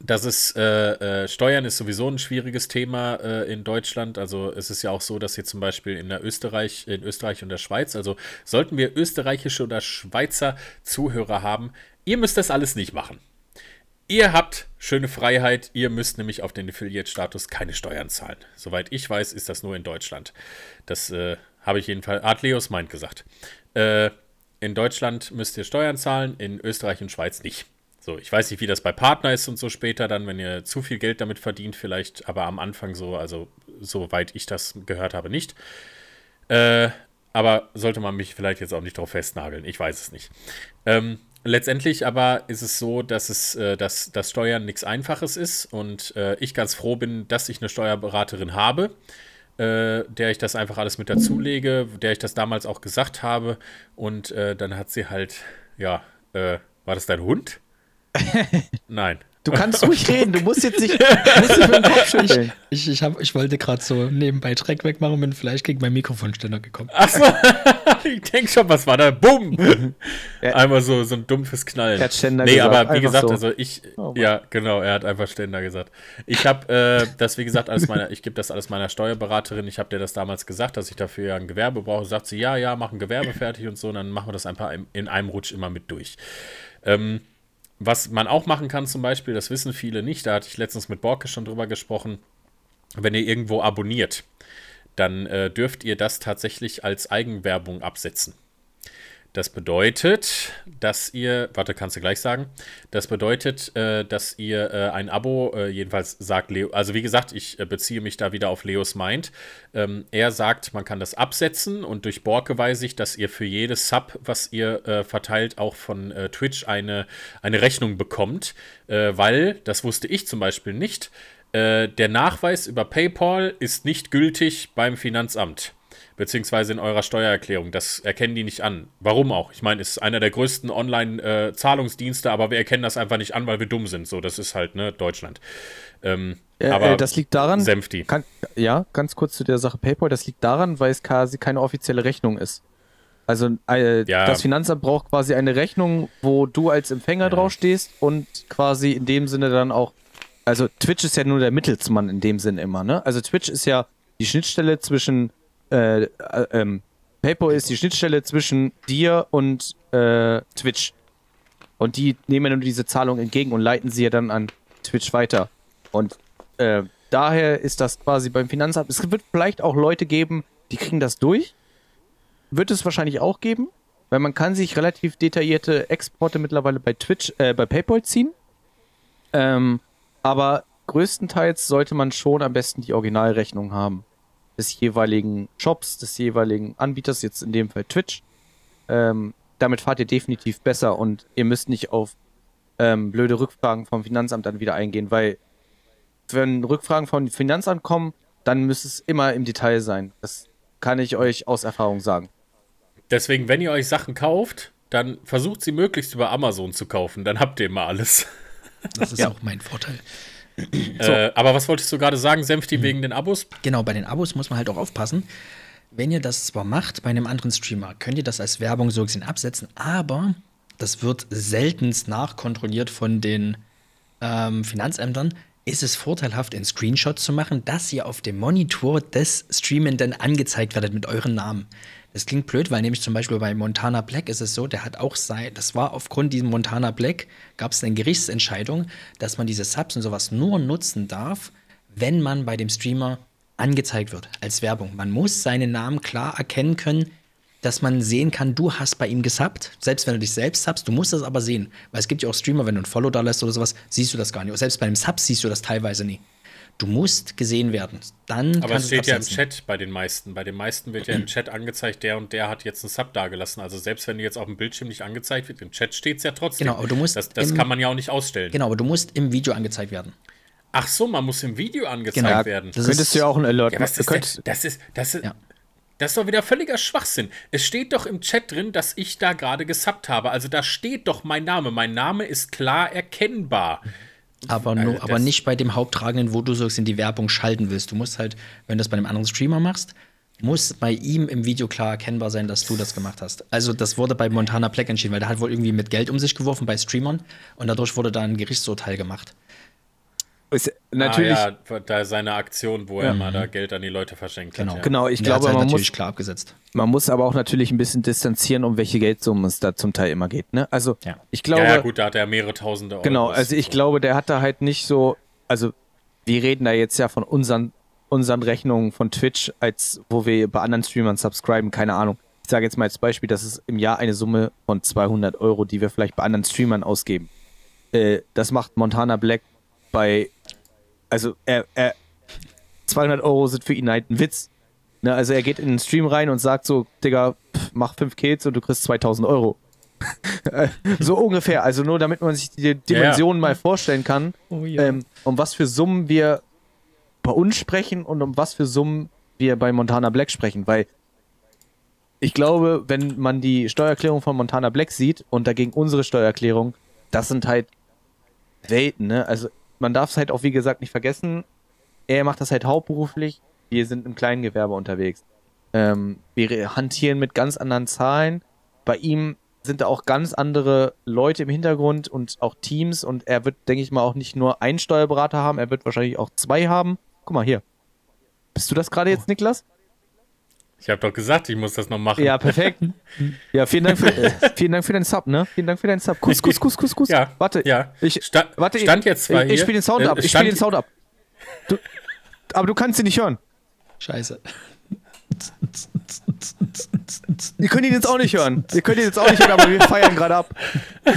dass es äh, äh, Steuern ist sowieso ein schwieriges Thema äh, in Deutschland. Also es ist ja auch so, dass hier zum Beispiel in der Österreich, in Österreich und der Schweiz, also sollten wir österreichische oder Schweizer Zuhörer haben, ihr müsst das alles nicht machen. Ihr habt schöne Freiheit, ihr müsst nämlich auf den Affiliate-Status keine Steuern zahlen. Soweit ich weiß, ist das nur in Deutschland. Das äh, habe ich jedenfalls, hat Leos meint gesagt. Äh, in Deutschland müsst ihr Steuern zahlen, in Österreich und Schweiz nicht. So, ich weiß nicht, wie das bei Partner ist und so später dann, wenn ihr zu viel Geld damit verdient, vielleicht, aber am Anfang so, also soweit ich das gehört habe, nicht. Äh, aber sollte man mich vielleicht jetzt auch nicht drauf festnageln, ich weiß es nicht. Ähm, letztendlich aber ist es so, dass es, äh, dass das Steuern nichts Einfaches ist und äh, ich ganz froh bin, dass ich eine Steuerberaterin habe, äh, der ich das einfach alles mit dazulege, der ich das damals auch gesagt habe und äh, dann hat sie halt, ja, äh, war das dein Hund? Nein.
Du kannst ruhig reden, du musst jetzt nicht, musst nicht mit dem Kopf schütteln.
Ich, ich, hab, ich wollte gerade so nebenbei Dreck wegmachen, bin vielleicht gegen meinen Mikrofonständer gekommen.
Achso, ich denke schon, was war da? Bumm!
Ja.
Einmal so, so ein dumpfes Knallen.
Er hat Ständer
nee,
gesagt,
aber wie
einfach
gesagt,
so.
also ich,
Oh
ja, genau, er hat einfach Ständer gesagt. Ich habe äh, das, wie gesagt, alles meiner, ich gebe das alles meiner Steuerberaterin. Ich habe dir das damals gesagt, dass ich dafür ja ein Gewerbe brauche. Sagt sie, ja, ja, mach ein Gewerbe fertig und so, und dann machen wir das einfach in einem Rutsch immer mit durch. Ähm, was man auch machen kann, zum Beispiel, das wissen viele nicht, da hatte ich letztens mit Borke schon drüber gesprochen, wenn ihr irgendwo abonniert, dann äh, dürft ihr das tatsächlich als Eigenwerbung absetzen. Das bedeutet, dass ihr, warte, kannst du gleich sagen, das bedeutet, äh, dass ihr äh, ein Abo, äh, jedenfalls sagt Leo, also wie gesagt, ich äh, beziehe mich da wieder auf Leos Mind. Ähm, er sagt, man kann das absetzen und durch Borke weiß ich, dass ihr für jedes Sub, was ihr äh, verteilt, auch von äh, Twitch eine, eine Rechnung bekommt, weil, das wusste ich zum Beispiel nicht, der Nachweis über PayPal ist nicht gültig beim Finanzamt beziehungsweise in eurer Steuererklärung. Das erkennen die nicht an. Warum auch? Ich meine, es ist einer der größten Online-Zahlungsdienste, aber wir erkennen das einfach nicht an, weil wir dumm sind. So, das ist halt, ne, Deutschland. Ähm,
Äh,
aber
äh, das liegt daran,
Senfti.
kann, ja, ganz kurz zu der Sache PayPal, das liegt daran, weil es quasi keine offizielle Rechnung ist. Also äh,
Ja.
das Finanzamt braucht quasi eine Rechnung, wo du als Empfänger draufstehst und quasi in dem Sinne dann auch, also Twitch ist ja nur der Mittelsmann in dem Sinne immer, ne? Also Twitch ist ja die Schnittstelle zwischen, äh, äh, ähm, PayPal ist die Schnittstelle zwischen dir und äh, Twitch. Und die nehmen dann diese Zahlung entgegen und leiten sie ja dann an Twitch weiter. Und äh, daher ist das quasi beim Finanzamt. Es wird vielleicht auch Leute geben, die kriegen das durch. Wird es wahrscheinlich auch geben, weil man kann sich relativ detaillierte Exporte mittlerweile bei Twitch, äh, bei PayPal ziehen. Ähm, aber größtenteils sollte man schon am besten die Originalrechnung haben. Des jeweiligen Shops, des jeweiligen Anbieters, jetzt in dem Fall Twitch. Ähm, damit fahrt ihr definitiv besser und ihr müsst nicht auf ähm, blöde Rückfragen vom Finanzamt dann wieder eingehen, weil wenn Rückfragen vom Finanzamt kommen, dann müsste es immer im Detail sein. Das kann ich euch aus Erfahrung sagen.
Deswegen, wenn ihr euch Sachen kauft, dann versucht sie möglichst über Amazon zu kaufen. Dann habt ihr immer alles.
Das ist
Ja.
auch mein Vorteil.
Äh, aber was wolltest du gerade sagen, Senfti, wegen den Abos?
Genau, bei den Abos muss man halt auch aufpassen. Wenn ihr das zwar macht bei einem anderen Streamer, könnt ihr das als Werbung so gesehen absetzen, aber das wird seltenst nachkontrolliert von den ähm, Finanzämtern. Ist es vorteilhaft, einen Screenshot zu machen, dass ihr auf dem Monitor des Streamenden angezeigt werdet mit euren Namen? Das klingt blöd, weil nämlich zum Beispiel bei Montana Black ist es so, der hat auch sein, das war aufgrund diesem Montana Black, gab es eine Gerichtsentscheidung, dass man diese Subs und sowas nur nutzen darf, wenn man bei dem Streamer angezeigt wird als Werbung. Man muss seinen Namen klar erkennen können, dass man sehen kann, du hast bei ihm gesubbt, selbst wenn du dich selbst subst, du musst das aber sehen. Weil es gibt ja auch Streamer, wenn du ein Follow da lässt oder sowas, siehst du das gar nicht. Selbst bei einem Sub siehst du das teilweise nie. Du musst gesehen werden. Dann
Aber es
du
steht ja im. Chat bei den meisten. Bei den meisten wird ja im Chat angezeigt, der und der hat jetzt einen Sub dagelassen. Also selbst wenn jetzt auf dem Bildschirm nicht angezeigt wird, im Chat steht es ja trotzdem.
Genau, aber du musst
Das, das
im-
kann man ja auch nicht ausstellen.
Genau, aber du musst im Video angezeigt werden.
Ach so, man muss im Video angezeigt
Genau.
werden.
Das
Könntest
ist-
du ja auch ein Alert
Ja, was
machen.
ist
Könnt-
das ist, das ist,
Ja.
das ist doch wieder völliger Schwachsinn. Es steht doch im Chat drin, dass ich da gerade gesubbt habe. Also da steht doch mein Name. Mein Name ist klar erkennbar.
Aber,
Also
nur, aber nicht bei dem Haupttragenden, wo du so in die Werbung schalten willst. Du musst halt, wenn du das bei einem anderen Streamer machst, muss bei ihm im Video klar erkennbar sein, dass du das gemacht hast. Also das wurde bei Montana Black entschieden, weil der hat wohl irgendwie mit Geld um sich geworfen bei Streamern und dadurch wurde da ein Gerichtsurteil gemacht.
Ist natürlich,
Ah, ja, da seine Aktion, wo er mal da Geld an die Leute verschenkt
Genau.
hat. Ja.
genau, ich glaube,
halt
man
natürlich
muss,
klar abgesetzt.
man muss aber auch natürlich ein bisschen distanzieren, um welche Geldsummen es da zum Teil immer geht. Ne? Also,
Ja.
ich glaube,
ja, ja, gut, da hat er mehrere tausende Euro.
Genau, also ich glaube, der hat da halt nicht so, also wir reden da jetzt ja von unseren, unseren Rechnungen von Twitch, als wo wir bei anderen Streamern subscriben, keine Ahnung. Ich sage jetzt mal als Beispiel, das ist im Jahr eine Summe von 200 Euro, die wir vielleicht bei anderen Streamern ausgeben. Äh, das macht Montana Black bei, also er, er 200 Euro sind für ihn halt ein Witz. Ne, also er geht in den Stream rein und sagt so, Digga, pff, mach 5 Kills und du kriegst 2000 Euro. so ungefähr, also nur damit man sich die Dimensionen mal vorstellen kann,
Oh ja.
ähm, um was für Summen wir bei uns sprechen und um was für Summen wir bei Montana Black sprechen, weil ich glaube, wenn man die Steuererklärung von Montana Black sieht und dagegen unsere Steuererklärung, das sind halt Welten, ne? Also man darf es halt auch, wie gesagt, nicht vergessen, er macht das halt hauptberuflich, wir sind im Kleingewerbe unterwegs. Ähm, wir hantieren mit ganz anderen Zahlen. Bei ihm sind da auch ganz andere Leute im Hintergrund und auch Teams und er wird, denke ich mal, auch nicht nur einen Steuerberater haben, er wird wahrscheinlich auch zwei haben. Guck mal hier. Bist du das gerade jetzt, Niklas?
Ich habe doch gesagt, ich muss das noch machen.
Ja, perfekt. Ja, vielen Dank für, äh, vielen Dank für deinen Sub, ne? Vielen Dank für deinen Sub. Kuss, kuss, kuss, kuss, kuss.
Ja,
Warte,
ja.
Ich,
Sta-
warte,
stand jetzt zwar
ich, ich spiele den Sound
äh,
ab. Ich spiele den Sound ab. Du, aber du kannst ihn nicht hören.
Scheiße.
Ihr könnt ihn jetzt auch nicht hören. Ihr könnt ihn jetzt auch nicht hören, aber wir feiern gerade ab.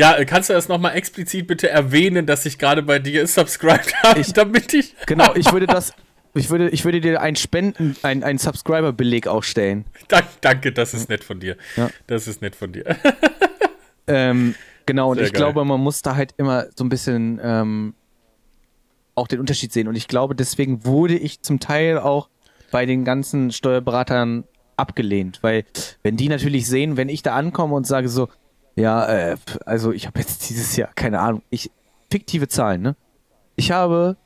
Ja, kannst du das nochmal explizit bitte erwähnen, dass ich gerade bei dir subscribed habe,
Ich-
damit ich.
Genau, ich würde das. Ich würde, ich würde dir einen Spenden, einen, einen Subscriber-Beleg aufstellen.
Dank, danke, das ist nett von dir.
Ja.
Das ist nett von dir.
Ähm, genau, und
Sehr
ich
geil.
glaube, man muss da halt immer so ein bisschen ähm, auch den Unterschied sehen. Und ich glaube, deswegen wurde ich zum Teil auch bei den ganzen Steuerberatern abgelehnt. Weil, wenn die natürlich sehen, wenn ich da ankomme und sage so, ja, äh, also ich habe jetzt dieses Jahr, keine Ahnung, ich, fiktive Zahlen, ne? Ich habe,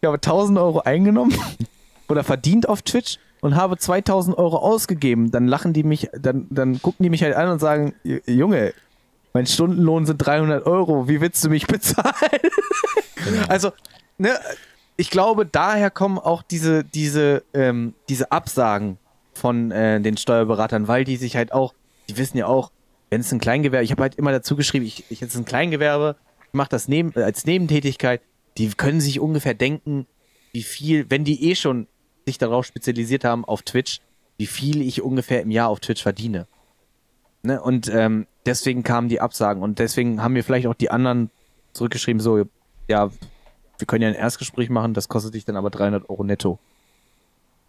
ich habe 1000 Euro eingenommen oder verdient auf Twitch und habe 2000 Euro ausgegeben, dann lachen die mich, dann, dann gucken die mich halt an und sagen, "J- Junge, mein Stundenlohn sind 300 Euro, wie willst du mich bezahlen? Also, ne, ich glaube, daher kommen auch diese, diese, ähm, diese Absagen von äh, den Steuerberatern, weil die sich halt auch, die wissen ja auch, wenn es ein Kleingewerbe, ich habe halt immer dazu geschrieben, ich, ich jetzt ein Kleingewerbe, ich mache das neben, äh, als Nebentätigkeit, die können sich ungefähr denken, wie viel, wenn die eh schon sich darauf spezialisiert haben auf Twitch, wie viel ich ungefähr im Jahr auf Twitch verdiene. Ne? Und ähm, deswegen kamen die Absagen und deswegen haben mir vielleicht auch die anderen zurückgeschrieben, so, ja, wir können ja ein Erstgespräch machen, das kostet dich dann aber 300 Euro netto.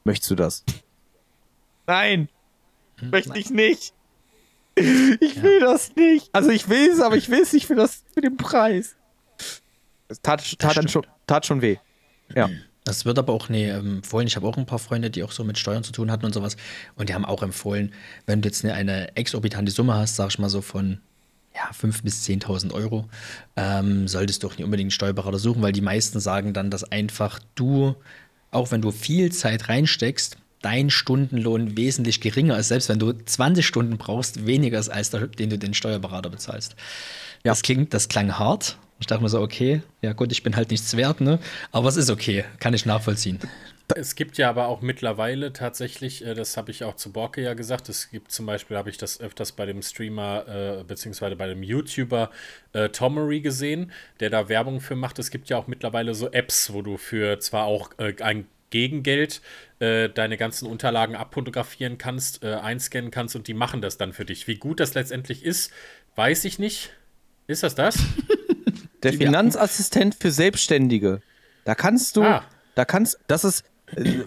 Möchtest du das? Nein, möchte ich nicht. Ich will das nicht. Also ich will es, aber ich will es nicht für, das, für den Preis. Es tat, tat, dann schon, tat schon weh. Ja.
Das wird aber auch nee, ähm, empfohlen. Ich habe auch ein paar Freunde, die auch so mit Steuern zu tun hatten und sowas. Und die haben auch empfohlen, wenn du jetzt eine, eine exorbitante Summe hast, sag ich mal so von ja, 5.000 bis 10.000 Euro, ähm, solltest du auch nicht unbedingt einen Steuerberater suchen, weil die meisten sagen dann, dass einfach du, auch wenn du viel Zeit reinsteckst, dein Stundenlohn wesentlich geringer ist, selbst wenn du 20 Stunden brauchst, weniger ist, als der, den du den Steuerberater bezahlst. Ja. Das klingt, das klang hart. Ich dachte mir so, okay, ja gut, ich bin halt nichts wert, ne? Aber es ist okay, kann ich nachvollziehen.
Es gibt ja aber auch mittlerweile tatsächlich, äh, das habe ich auch zu Borke ja gesagt, es gibt zum Beispiel, habe ich das öfters bei dem Streamer äh, beziehungsweise bei dem YouTuber äh, Tomery gesehen, der da Werbung für macht. Es gibt ja auch mittlerweile so Apps, wo du für zwar auch äh, ein Gegengeld äh, deine ganzen Unterlagen abfotografieren kannst, äh, einscannen kannst und die machen das dann für dich. Wie gut das letztendlich ist, weiß ich nicht. Ist das das?
Der Finanzassistent für Selbstständige. Da kannst du, ah. da kannst, das ist,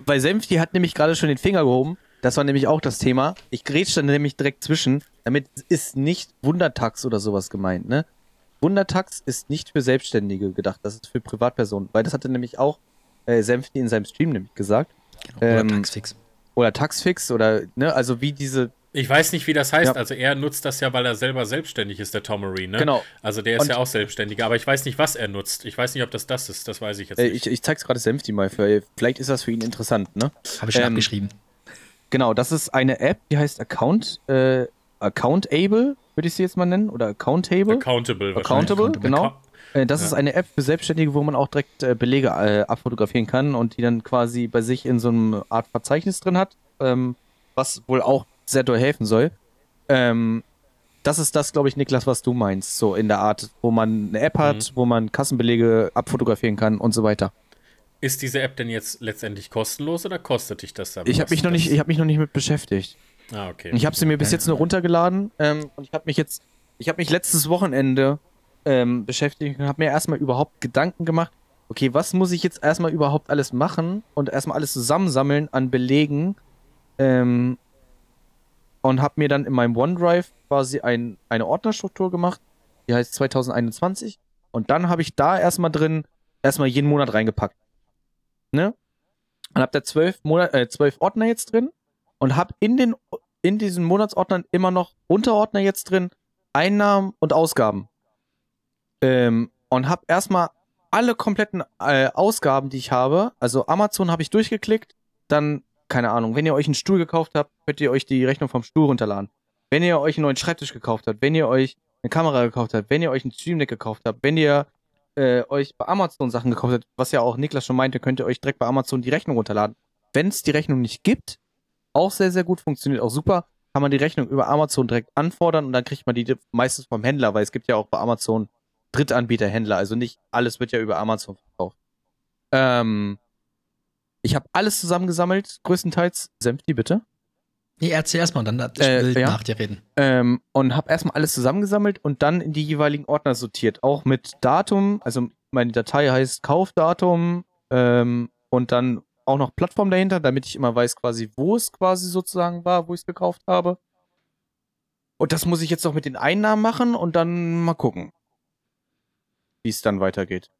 weil Senfti hat nämlich gerade schon den Finger gehoben. Das war nämlich auch das Thema. Ich grätsch dann nämlich direkt zwischen. Damit ist nicht Wundertax oder sowas gemeint, ne? Wundertax ist nicht für Selbstständige gedacht. Das ist für Privatpersonen. Weil das hatte nämlich auch äh, Senfti in seinem Stream nämlich gesagt.
Genau, oder ähm, Taxfix.
Oder Taxfix oder, ne? Also wie diese
ich weiß nicht, wie das heißt. Ja. Also er nutzt das ja, weil er selber selbstständig ist, der Tomery, ne?
Genau.
Also der ist und ja auch selbstständiger, aber ich weiß nicht, was er nutzt. Ich weiß nicht, ob das das ist. Das weiß ich jetzt äh, nicht.
ich, ich zeig's gerade Senfti mal. Für, vielleicht ist das für ihn interessant, ne?
Habe ich schon ähm, abgeschrieben.
Genau, das ist eine App, die heißt Account, äh, Accountable, würde ich sie jetzt mal nennen, oder Accountable.
Accountable.
Accountable, genau. Äh, das ja. ist eine App für Selbstständige, wo man auch direkt äh, Belege äh, abfotografieren kann und die dann quasi bei sich in so einem Art Verzeichnis drin hat, ähm, was wohl auch sehr doll helfen soll. Ähm, das ist das, glaube ich, Niklas, was du meinst. So in der Art, wo man eine App hat, mhm. wo man Kassenbelege abfotografieren kann und so weiter.
Ist diese App denn jetzt letztendlich kostenlos oder kostet dich das
dann? Ich habe mich noch nicht, ich habe mich noch nicht mit beschäftigt.
Ah, okay.
Ich habe sie mir bis jetzt nur runtergeladen ähm, und ich habe mich jetzt, ich habe mich letztes Wochenende ähm, beschäftigt und habe mir erstmal überhaupt Gedanken gemacht. Okay, was muss ich jetzt erstmal überhaupt alles machen und erstmal alles zusammensammeln an Belegen, ähm, und habe mir dann in meinem OneDrive quasi ein, eine Ordnerstruktur gemacht, die heißt 2021 und dann habe ich da erstmal drin erstmal jeden Monat reingepackt. Ne? Und habe da zwölf, Monat, äh, zwölf Ordner jetzt drin und habe in in diesen Monatsordnern immer noch Unterordner jetzt drin, Einnahmen und Ausgaben. Ähm, und habe erstmal alle kompletten äh, Ausgaben, die ich habe, also Amazon habe ich durchgeklickt, dann keine Ahnung, wenn ihr euch einen Stuhl gekauft habt, könnt ihr euch die Rechnung vom Stuhl runterladen. Wenn ihr euch einen neuen Schreibtisch gekauft habt, wenn ihr euch eine Kamera gekauft habt, wenn ihr euch einen Stream Deck gekauft habt, wenn ihr äh, euch bei Amazon Sachen gekauft habt, was ja auch Niklas schon meinte, könnt ihr euch direkt bei Amazon die Rechnung runterladen. Wenn es die Rechnung nicht gibt, auch sehr, sehr gut, funktioniert auch super, kann man die Rechnung über Amazon direkt anfordern und dann kriegt man die meistens vom Händler, weil es gibt ja auch bei Amazon Drittanbieterhändler, also nicht alles wird ja über Amazon verkauft. Ähm, ich habe alles zusammengesammelt, größtenteils. Senfti, bitte.
Nee, erzähl erstmal, dann ich äh, will ja. nach dir reden.
Ähm, und habe erstmal alles zusammengesammelt und dann in die jeweiligen Ordner sortiert. Auch mit Datum, also meine Datei heißt Kaufdatum ähm, und dann auch noch Plattform dahinter, damit ich immer weiß quasi, wo es quasi sozusagen war, wo ich es gekauft habe. Und das muss ich jetzt noch mit den Einnahmen machen und dann mal gucken, wie es dann weitergeht.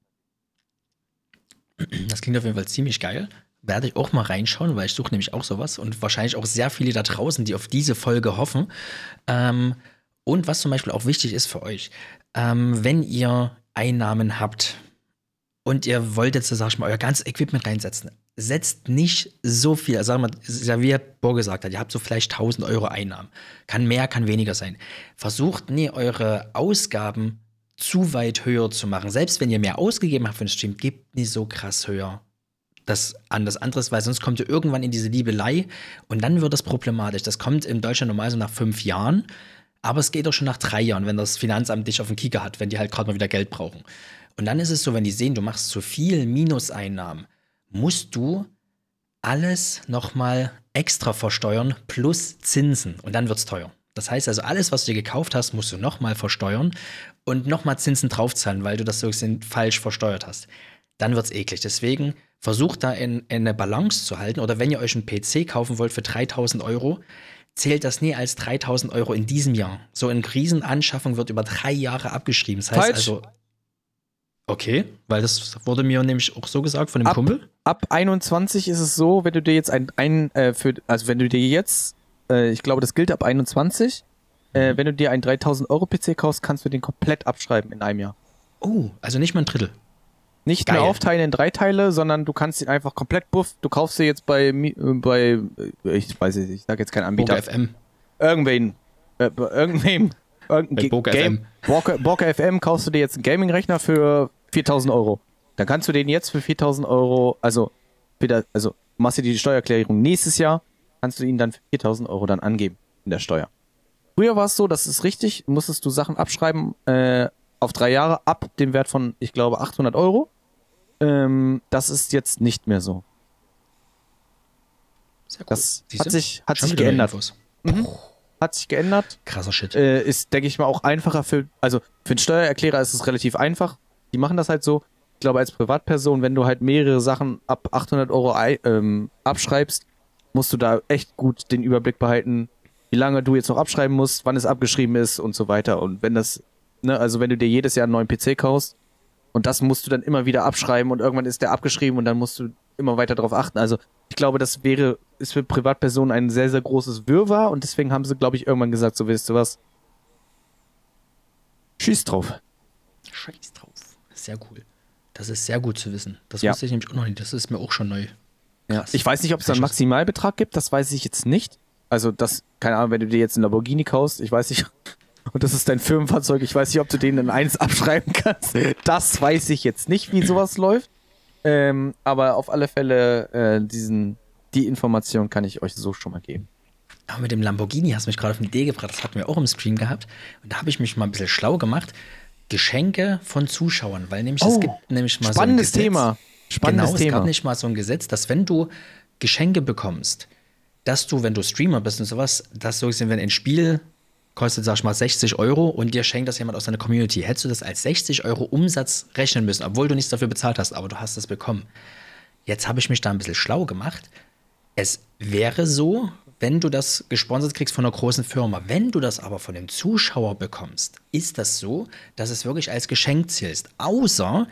Das klingt auf jeden Fall ziemlich geil werde ich auch mal reinschauen, weil ich suche nämlich auch sowas und wahrscheinlich auch sehr viele da draußen, die auf diese Folge hoffen. Ähm, und was zum Beispiel auch wichtig ist für euch, ähm, wenn ihr Einnahmen habt und ihr wollt jetzt, sag ich mal, euer ganzes Equipment reinsetzen, setzt nicht so viel, also sagen wir, wie Bo gesagt hat, ihr habt so vielleicht 1000 Euro Einnahmen. Kann mehr, kann weniger sein. Versucht nie eure Ausgaben zu weit höher zu machen. Selbst wenn ihr mehr ausgegeben habt für den Stream, gebt nicht so krass höher das an das andere weil sonst kommt ihr irgendwann in diese Liebelei und dann wird das problematisch. Das kommt in Deutschland normal so nach fünf Jahren, aber es geht auch schon nach drei Jahren, wenn das Finanzamt dich auf den Kieker hat, wenn die halt gerade mal wieder Geld brauchen. Und dann ist es so, wenn die sehen, du machst zu viel Minuseinnahmen, musst du alles nochmal extra versteuern plus Zinsen und dann wird es teuer. Das heißt also, alles, was du dir gekauft hast, musst du nochmal versteuern und nochmal Zinsen draufzahlen, weil du das so falsch versteuert hast. Dann wird es eklig. Deswegen versucht da in, in eine Balance zu halten. Oder wenn ihr euch einen PC kaufen wollt für 3000 Euro, zählt das nie als 3000 Euro in diesem Jahr. So eine Krisenanschaffung wird über drei Jahre abgeschrieben. Das heißt Falsch. also. Okay, weil das wurde mir nämlich auch so gesagt von dem
ab,
Kumpel.
Ab 21 ist es so, wenn du dir jetzt ein, ein äh, für, also wenn du dir jetzt, äh, ich glaube, das gilt ab 21, Äh, wenn du dir einen 3000 Euro PC kaufst, kannst du den komplett abschreiben in einem Jahr.
Oh, also nicht mal ein Drittel.
Nicht
Geil.
mehr aufteilen in drei Teile, sondern du kannst ihn einfach komplett buff. Du kaufst dir jetzt bei, äh, bei äh, ich weiß nicht, ich sag jetzt keinen Anbieter.
Boga FM.
Irgendwen. Äh, irgendwem. Irgendein
Boga
Game-
FM.
Boca FM kaufst du dir jetzt einen Gaming-Rechner für 4000 Euro. Dann kannst du den jetzt für 4000 Euro, also, wieder, also machst du die Steuererklärung nächstes Jahr, kannst du ihn dann für 4000 Euro dann angeben in der Steuer. Früher war es so, das ist richtig, musstest du Sachen abschreiben äh, auf drei Jahre ab dem Wert von, ich glaube, 800 Euro. Ähm, das ist jetzt nicht mehr so. Das
Siehste?
hat sich, hat sich geändert.
Infos.
Hat sich geändert.
Krasser Shit.
äh, ist, denke ich mal, auch einfacher für, also für einen Steuererklärer ist es relativ einfach. Die machen das halt so. Ich glaube, als Privatperson, wenn du halt mehrere Sachen ab 800 Euro ähm, abschreibst, musst du da echt gut den Überblick behalten, wie lange du jetzt noch abschreiben musst, wann es abgeschrieben ist und so weiter. Und wenn das, ne, also wenn du dir jedes Jahr einen neuen PC kaufst und das musst du dann immer wieder abschreiben und irgendwann ist der abgeschrieben und dann musst du immer weiter darauf achten. Also ich glaube, das wäre, ist für Privatpersonen ein sehr, sehr großes Wirrwarr und deswegen haben sie, glaube ich, irgendwann gesagt, so weißt du was, schieß drauf.
Scheiß drauf. Sehr cool. Das ist sehr gut zu wissen. Das
Ja.
wusste ich nämlich auch noch nicht. Das ist mir auch schon neu.
Ja. Ich weiß nicht, ob es da einen. Maximalbetrag gibt, das weiß ich jetzt nicht. Also das, keine Ahnung, wenn du dir jetzt einen Lamborghini kaufst, ich weiß nicht, und das ist dein Firmenfahrzeug, ich weiß nicht, ob du den in eins abschreiben kannst. Das weiß ich jetzt nicht, wie sowas läuft. Ähm, aber auf alle Fälle, äh, diesen, die Information kann ich euch so schon mal geben.
Aber mit dem Lamborghini hast du mich gerade auf die Idee gebracht. Das hatten wir auch im Stream gehabt. Und da habe ich mich mal ein bisschen schlau gemacht. Geschenke von Zuschauern. Weil nämlich es
Oh,
gibt nämlich mal
Spannendes
so ein Gesetz,
Thema. Spannendes
genau, es
Thema.
gab nicht mal so ein Gesetz, dass wenn du Geschenke bekommst, dass du, wenn du Streamer bist und sowas, dass so gesehen, wenn ein Spiel kostet, sag ich mal, 60 Euro und dir schenkt das jemand aus deiner Community, hättest du das als 60 Euro Umsatz rechnen müssen, obwohl du nichts dafür bezahlt hast, aber du hast es bekommen. Jetzt habe ich mich da ein bisschen schlau gemacht. Es wäre so, wenn du das gesponsert kriegst von einer großen Firma. Wenn du das aber von dem Zuschauer bekommst, ist das so, dass es wirklich als Geschenk zählst. Außer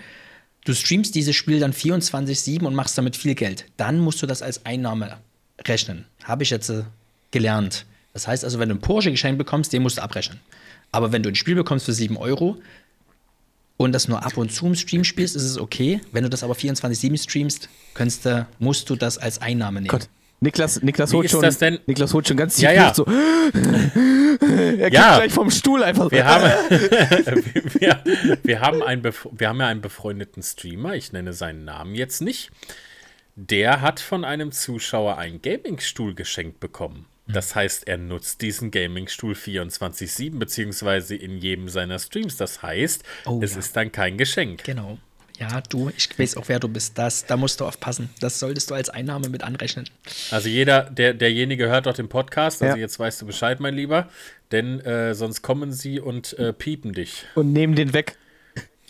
du streamst dieses Spiel dann 24-7 und machst damit viel Geld. Dann musst du das als Einnahme rechnen. Habe ich jetzt äh, gelernt. Das heißt also, wenn du einen Porsche geschenkt bekommst, den musst du abrechnen. Aber wenn du ein Spiel bekommst für 7 Euro und das nur ab und zu im Stream spielst, ist es okay. Wenn du das aber 24-7 streamst, kannst du, musst du das als Einnahme nehmen.
Gott, Niklas, Niklas
Wie
holt
ist
schon,
das denn?
Niklas holt schon ganz tief
Ja, ja.
So. er geht
Ja.
gleich vom Stuhl einfach.
Wir haben, wir, wir, haben einen wir haben ja einen befreundeten Streamer, ich nenne seinen Namen jetzt nicht. Der hat von einem Zuschauer einen Gaming-Stuhl geschenkt bekommen. Das heißt, er nutzt diesen Gaming-Stuhl 24-7, beziehungsweise in jedem seiner Streams. Das heißt,
Oh,
es
ja.
ist dann kein Geschenk.
Genau. Ja, du, ich weiß auch, wer du bist. Das, da musst du aufpassen. Das solltest du als Einnahme mit anrechnen.
Also jeder, der, derjenige hört doch den Podcast, also
Ja.
jetzt weißt du Bescheid, mein Lieber, denn äh, sonst kommen sie und äh, piepen dich.
und nehmen den weg.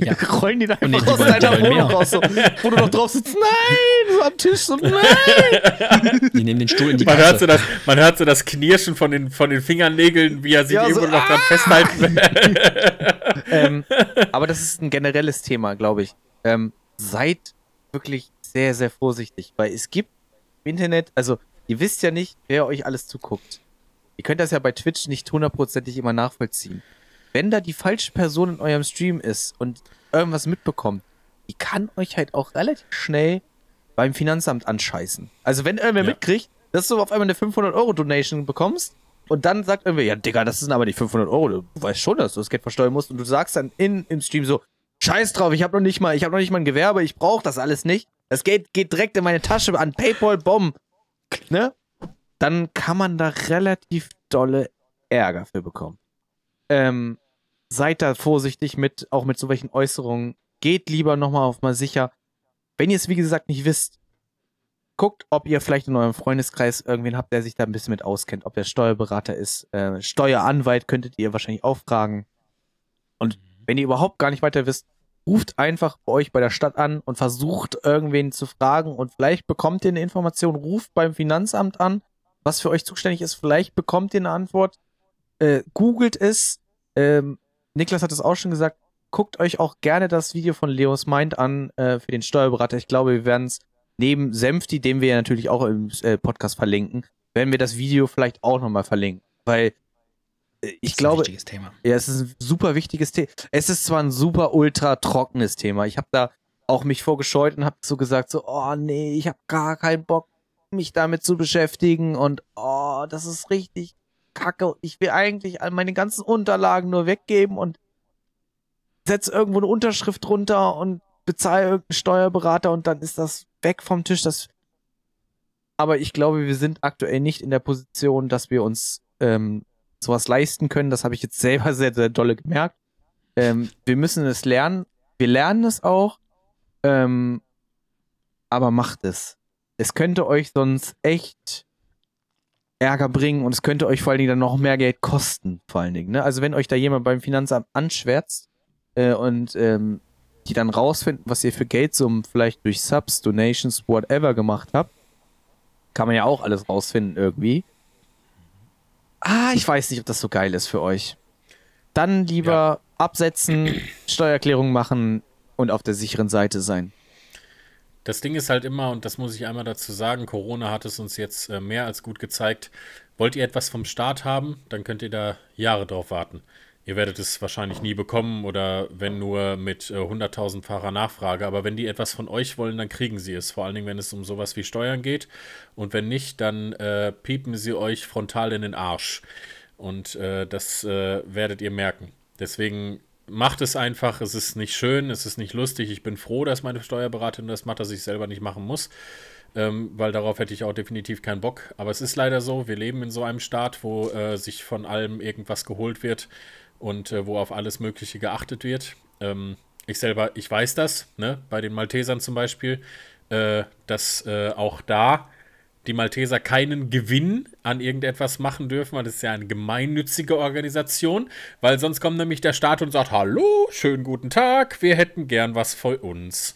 Ja.
Rollen die da
nee,
einfach
die
aus deiner Wohnung raus, so, wo du noch drauf sitzt. Nein, so am Tisch, so nein.
Die nehmen den Stuhl in die
Man hört, so das, man hört so das Knirschen von den, von den Fingernägeln, wie er sich
Ja,
irgendwo
so,
noch dran festhalten will.
ähm, aber das ist ein generelles Thema, glaube ich. Ähm, seid wirklich sehr, sehr vorsichtig, weil es gibt im Internet, also ihr wisst ja nicht, wer euch alles zuguckt. Ihr könnt das ja bei Twitch nicht hundertprozentig immer nachvollziehen. Wenn da die falsche Person in eurem Stream ist und irgendwas mitbekommt, die kann euch halt auch relativ schnell beim Finanzamt anscheißen. Also wenn irgendwer
Ja.
mitkriegt, dass du auf einmal eine 500-Euro-Donation bekommst und dann sagt irgendwer, ja Digga, das sind aber die 500 Euro, du weißt schon, dass du das Geld versteuern musst und du sagst dann in, im Stream so, scheiß drauf, ich habe noch nicht mal, ich habe noch nicht mal ein Gewerbe, ich brauche das alles nicht. Das Geld geht direkt in meine Tasche an Paypal, Bomb. Ne? Dann kann man da relativ dolle Ärger für bekommen. Ähm, seid da vorsichtig mit, auch mit so welchen Äußerungen. Geht lieber nochmal auf mal sicher. Wenn ihr es, wie gesagt, nicht wisst, guckt, ob ihr vielleicht in eurem Freundeskreis irgendwen habt, der sich da ein bisschen mit auskennt. Ob der Steuerberater ist. Äh, Steueranwalt könntet ihr wahrscheinlich auch fragen. Und wenn ihr überhaupt gar nicht weiter wisst, ruft einfach bei euch bei der Stadt an und versucht irgendwen zu fragen und vielleicht bekommt ihr eine Information, ruft beim Finanzamt an, was für euch zuständig ist, vielleicht bekommt ihr eine Antwort. Äh, googelt es. Ähm, Niklas hat es auch schon gesagt, guckt euch auch gerne das Video von Leos Mind an äh, für den Steuerberater. Ich glaube, wir werden es neben Senfti, den wir ja natürlich auch im äh, Podcast verlinken, werden wir das Video vielleicht auch nochmal verlinken. Weil ich
ist
glaube,
ein wichtiges Thema.
Ja, es ist ein super wichtiges Thema. Es ist zwar ein super ultra trockenes Thema. Ich habe da auch mich vorgescheut und habe so gesagt, so, oh nee, ich habe gar keinen Bock, mich damit zu beschäftigen und oh, das ist richtig kacke. Ich will eigentlich all meine ganzen Unterlagen nur weggeben und setz irgendwo eine Unterschrift drunter und bezahle irgendeinen Steuerberater und dann ist das weg vom Tisch. Das aber ich glaube, wir sind aktuell nicht in der Position, dass wir uns ähm, sowas leisten können. Das habe ich jetzt selber sehr, sehr dolle gemerkt. Ähm, wir müssen es lernen. Wir lernen es auch. Ähm, aber macht es. Es könnte euch sonst echt Ärger bringen und es könnte euch vor allen Dingen dann noch mehr Geld kosten, vor allen Dingen. Ne? Also wenn euch da jemand beim Finanzamt anschwärzt äh, und ähm, die dann rausfinden, was ihr für Geldsummen vielleicht durch Subs, Donations, whatever gemacht habt, kann man ja auch alles rausfinden irgendwie. Ah, ich weiß nicht, ob das so geil ist für euch. Dann lieber
Ja.
absetzen, Steuererklärung machen und auf der sicheren Seite sein.
Das Ding ist halt immer, und das muss ich einmal dazu sagen, Corona hat es uns jetzt äh, mehr als gut gezeigt. Wollt ihr etwas vom Staat haben, dann könnt ihr da Jahre drauf warten. Ihr werdet es wahrscheinlich nie bekommen oder wenn nur mit äh, 100.000-facher Nachfrage. Aber wenn die etwas von euch wollen, dann kriegen sie es. Vor allen Dingen, wenn es um sowas wie Steuern geht. Und wenn nicht, dann äh, piepen sie euch frontal in den Arsch. Und äh, das äh, werdet ihr merken. Deswegen macht es einfach. Es ist nicht schön, es ist nicht lustig. Ich bin froh, dass meine Steuerberaterin das macht, dass ich selber nicht machen muss. Ähm, weil darauf hätte ich auch definitiv keinen Bock. Aber es ist leider so, wir leben in so einem Staat, wo äh, sich von allem irgendwas geholt wird und äh, wo auf alles Mögliche geachtet wird. Ähm, ich selber, ich weiß das, ne, bei den Maltesern zum Beispiel, äh, dass äh, auch da die Malteser keinen Gewinn an irgendetwas machen dürfen, weil das ist ja eine gemeinnützige Organisation, weil sonst kommt nämlich der Staat und sagt, hallo, schönen guten Tag, wir hätten gern was für uns.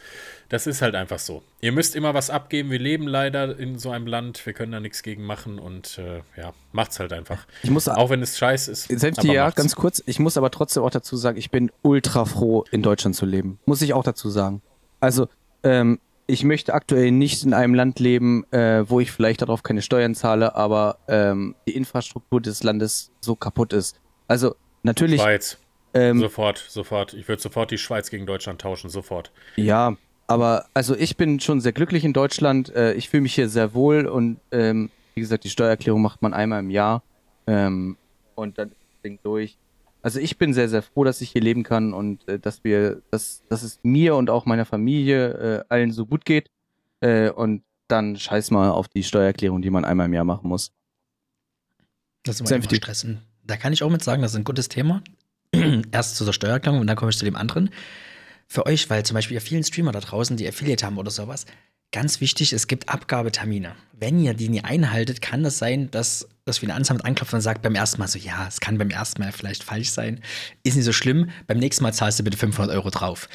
Das ist halt einfach so. Ihr müsst immer was abgeben. Wir leben leider in so einem Land. Wir können da nichts gegen machen und äh, ja, macht's halt einfach.
Ich muss
Auch wenn es scheiße ist.
Selbst ja,
macht's.
ganz kurz. Ich muss aber trotzdem auch dazu sagen, ich bin ultra froh, in Deutschland zu leben. Muss ich auch dazu sagen. Also, ähm, ich möchte aktuell nicht in einem Land leben, äh, wo ich vielleicht darauf keine Steuern zahle, aber ähm, die Infrastruktur des Landes so kaputt ist. Also, natürlich,
Schweiz.
ähm,
Sofort, sofort. Ich würde sofort die Schweiz gegen Deutschland tauschen, sofort.
ja, aber also ich bin schon sehr glücklich in Deutschland. Äh, ich fühle mich hier sehr wohl und ähm, wie gesagt, die Steuererklärung macht man einmal im Jahr ähm, und dann ist das Ding durch. Also ich bin sehr, sehr froh, dass ich hier leben kann und äh, dass wir, dass, dass es mir und auch meiner Familie äh, allen so gut geht. Äh, und dann scheiß mal auf die Steuererklärung, die man einmal im Jahr machen muss.
Das ist immer
Senfti.
immer Stress. Und Da kann ich auch mit sagen, das ist ein gutes Thema. Erst zu der Steuererklärung und dann komme ich zu dem anderen. Für euch, weil zum Beispiel ihr vielen Streamer da draußen, die Affiliate haben oder sowas, ganz wichtig, es gibt Abgabetermine. Wenn ihr die nie einhaltet, kann das sein, dass das Finanzamt anklopft und sagt beim ersten Mal so, ja, es kann beim ersten Mal vielleicht falsch sein, ist nicht so schlimm, beim nächsten Mal zahlst du bitte 500 Euro drauf.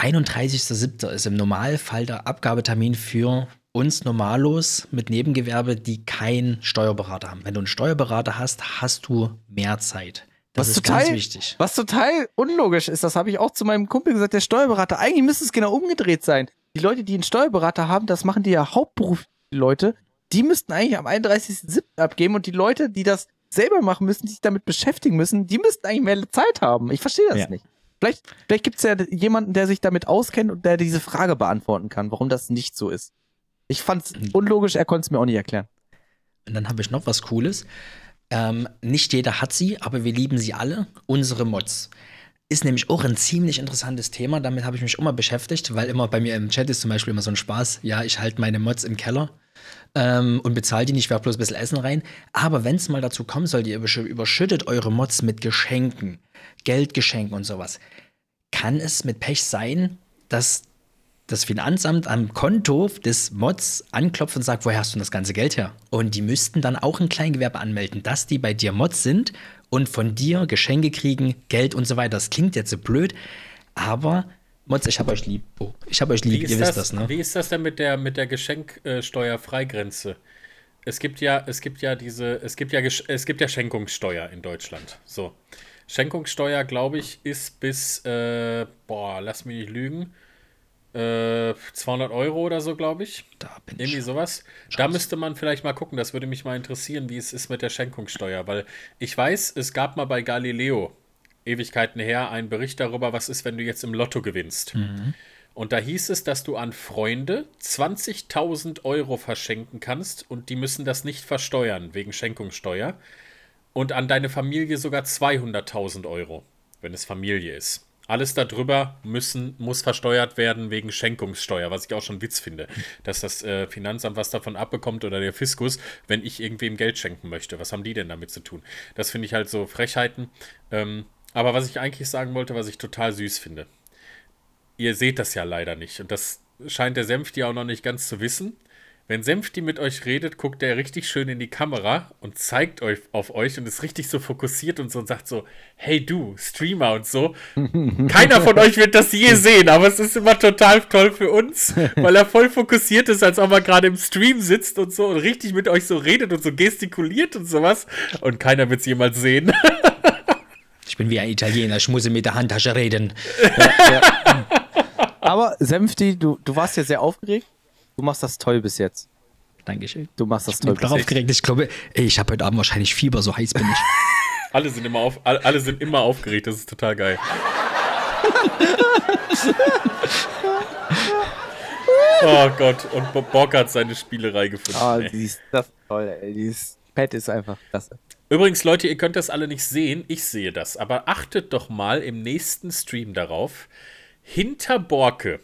31.07. ist im Normalfall der Abgabetermin für uns Normalos mit Nebengewerbe, die keinen Steuerberater haben. Wenn du einen Steuerberater hast, hast du mehr Zeit. Das
Was
ist
total-
ganz wichtig.
Was total unlogisch ist, das habe ich auch zu meinem Kumpel gesagt, der Steuerberater. Eigentlich müsste es genau umgedreht sein. Die Leute, die einen Steuerberater haben, das machen die ja hauptberuflich Leute, die müssten eigentlich am 31.07. abgeben und die Leute, die das selber machen müssen, die sich damit beschäftigen müssen, die müssten eigentlich mehr Zeit haben. Ich verstehe das
Ja.
nicht. Vielleicht, vielleicht gibt es ja jemanden, der sich damit auskennt und der diese Frage beantworten kann, warum das nicht so ist. Ich fand es unlogisch, er konnte es mir auch nicht erklären.
Und dann habe ich noch was Cooles. Ähm, nicht jeder hat sie, aber wir lieben sie alle. Unsere Mods. Ist nämlich auch ein ziemlich interessantes Thema. Damit habe ich mich immer beschäftigt, weil immer bei mir im Chat ist zum Beispiel immer so ein Spaß. Ja, ich halte meine Mods im Keller ähm, und bezahle die nicht, werfe bloß ein bisschen Essen rein. Aber wenn es mal dazu kommen sollte, ihr übersch- überschüttet eure Mods mit Geschenken, Geldgeschenken und sowas, kann es mit Pech sein, dass das Finanzamt am Konto des Mods anklopft und sagt, woher hast du denn das ganze Geld her? Und die müssten dann auch ein Kleingewerbe anmelden, dass die bei dir Mods sind und von dir Geschenke kriegen, Geld und so weiter. Das klingt jetzt so blöd, aber Mods, ich hab euch lieb. Oh, ich hab euch
Wie
lieb,
ist,
ihr
das,
wisst das, ne?
wie ist das denn mit der, mit der Geschenksteuerfreigrenze? Es gibt ja, es gibt ja diese, es gibt ja, es gibt ja Schenkungssteuer in Deutschland. So. Schenkungssteuer, glaube ich, ist bis, äh, boah, lass mich nicht lügen, äh, 200 Euro oder so, glaube ich.
Da bin
Irgendwie
ich.
sowas. Da müsste man vielleicht mal gucken. Das würde mich mal interessieren, wie es ist mit der Schenkungssteuer. Weil ich weiß, es gab mal bei Galileo Ewigkeiten her einen Bericht darüber, was ist, wenn du jetzt im Lotto gewinnst. Und da hieß es, dass du an Freunde 20.000 Euro verschenken kannst und die müssen das nicht versteuern wegen Schenkungssteuer. Und an deine Familie sogar 200.000 Euro, wenn es Familie ist. Alles darüber müssen, muss versteuert werden wegen Schenkungssteuer, was ich auch schon Witz finde, dass das äh, Finanzamt was davon abbekommt oder der Fiskus, wenn ich irgendwem Geld schenken möchte. Was haben die denn damit zu tun? Das finde ich halt so Frechheiten. Ähm, aber was ich eigentlich sagen wollte, was ich total süß finde. Ihr seht das ja leider nicht und das scheint der Senfti auch noch nicht ganz zu wissen. Wenn Senfti mit euch redet, guckt er richtig schön in die Kamera und zeigt euch auf euch und ist richtig so fokussiert und so und sagt so, hey du, Streamer und so. Keiner von euch wird das je sehen, aber es ist immer total toll für uns, weil er voll fokussiert ist, als ob er gerade im Stream sitzt und so und richtig mit euch so redet und so gestikuliert und sowas. Und keiner wird es jemals sehen.
Ich bin wie ein Italiener, ich muss mit der Handtasche reden.
Aber Senfti, du, du warst ja sehr aufgeregt. Du machst das toll bis jetzt.
Dankeschön.
Du machst das
Ich bin
toll bis
darauf
jetzt.
aufgeregt. Ich glaube, ey, ich habe heute Abend wahrscheinlich Fieber, so heiß bin ich.
Alle sind immer auf, alle, alle sind immer aufgeregt, das ist total geil. oh Gott, und Bo- Bock hat seine Spielerei gefunden.
Ah,
ey.
die ist das toll, ey. Dieses Pad ist einfach klasse.
Übrigens, Leute, ihr könnt das alle nicht sehen, ich sehe das, aber achtet doch mal im nächsten Stream darauf. Hinter Borke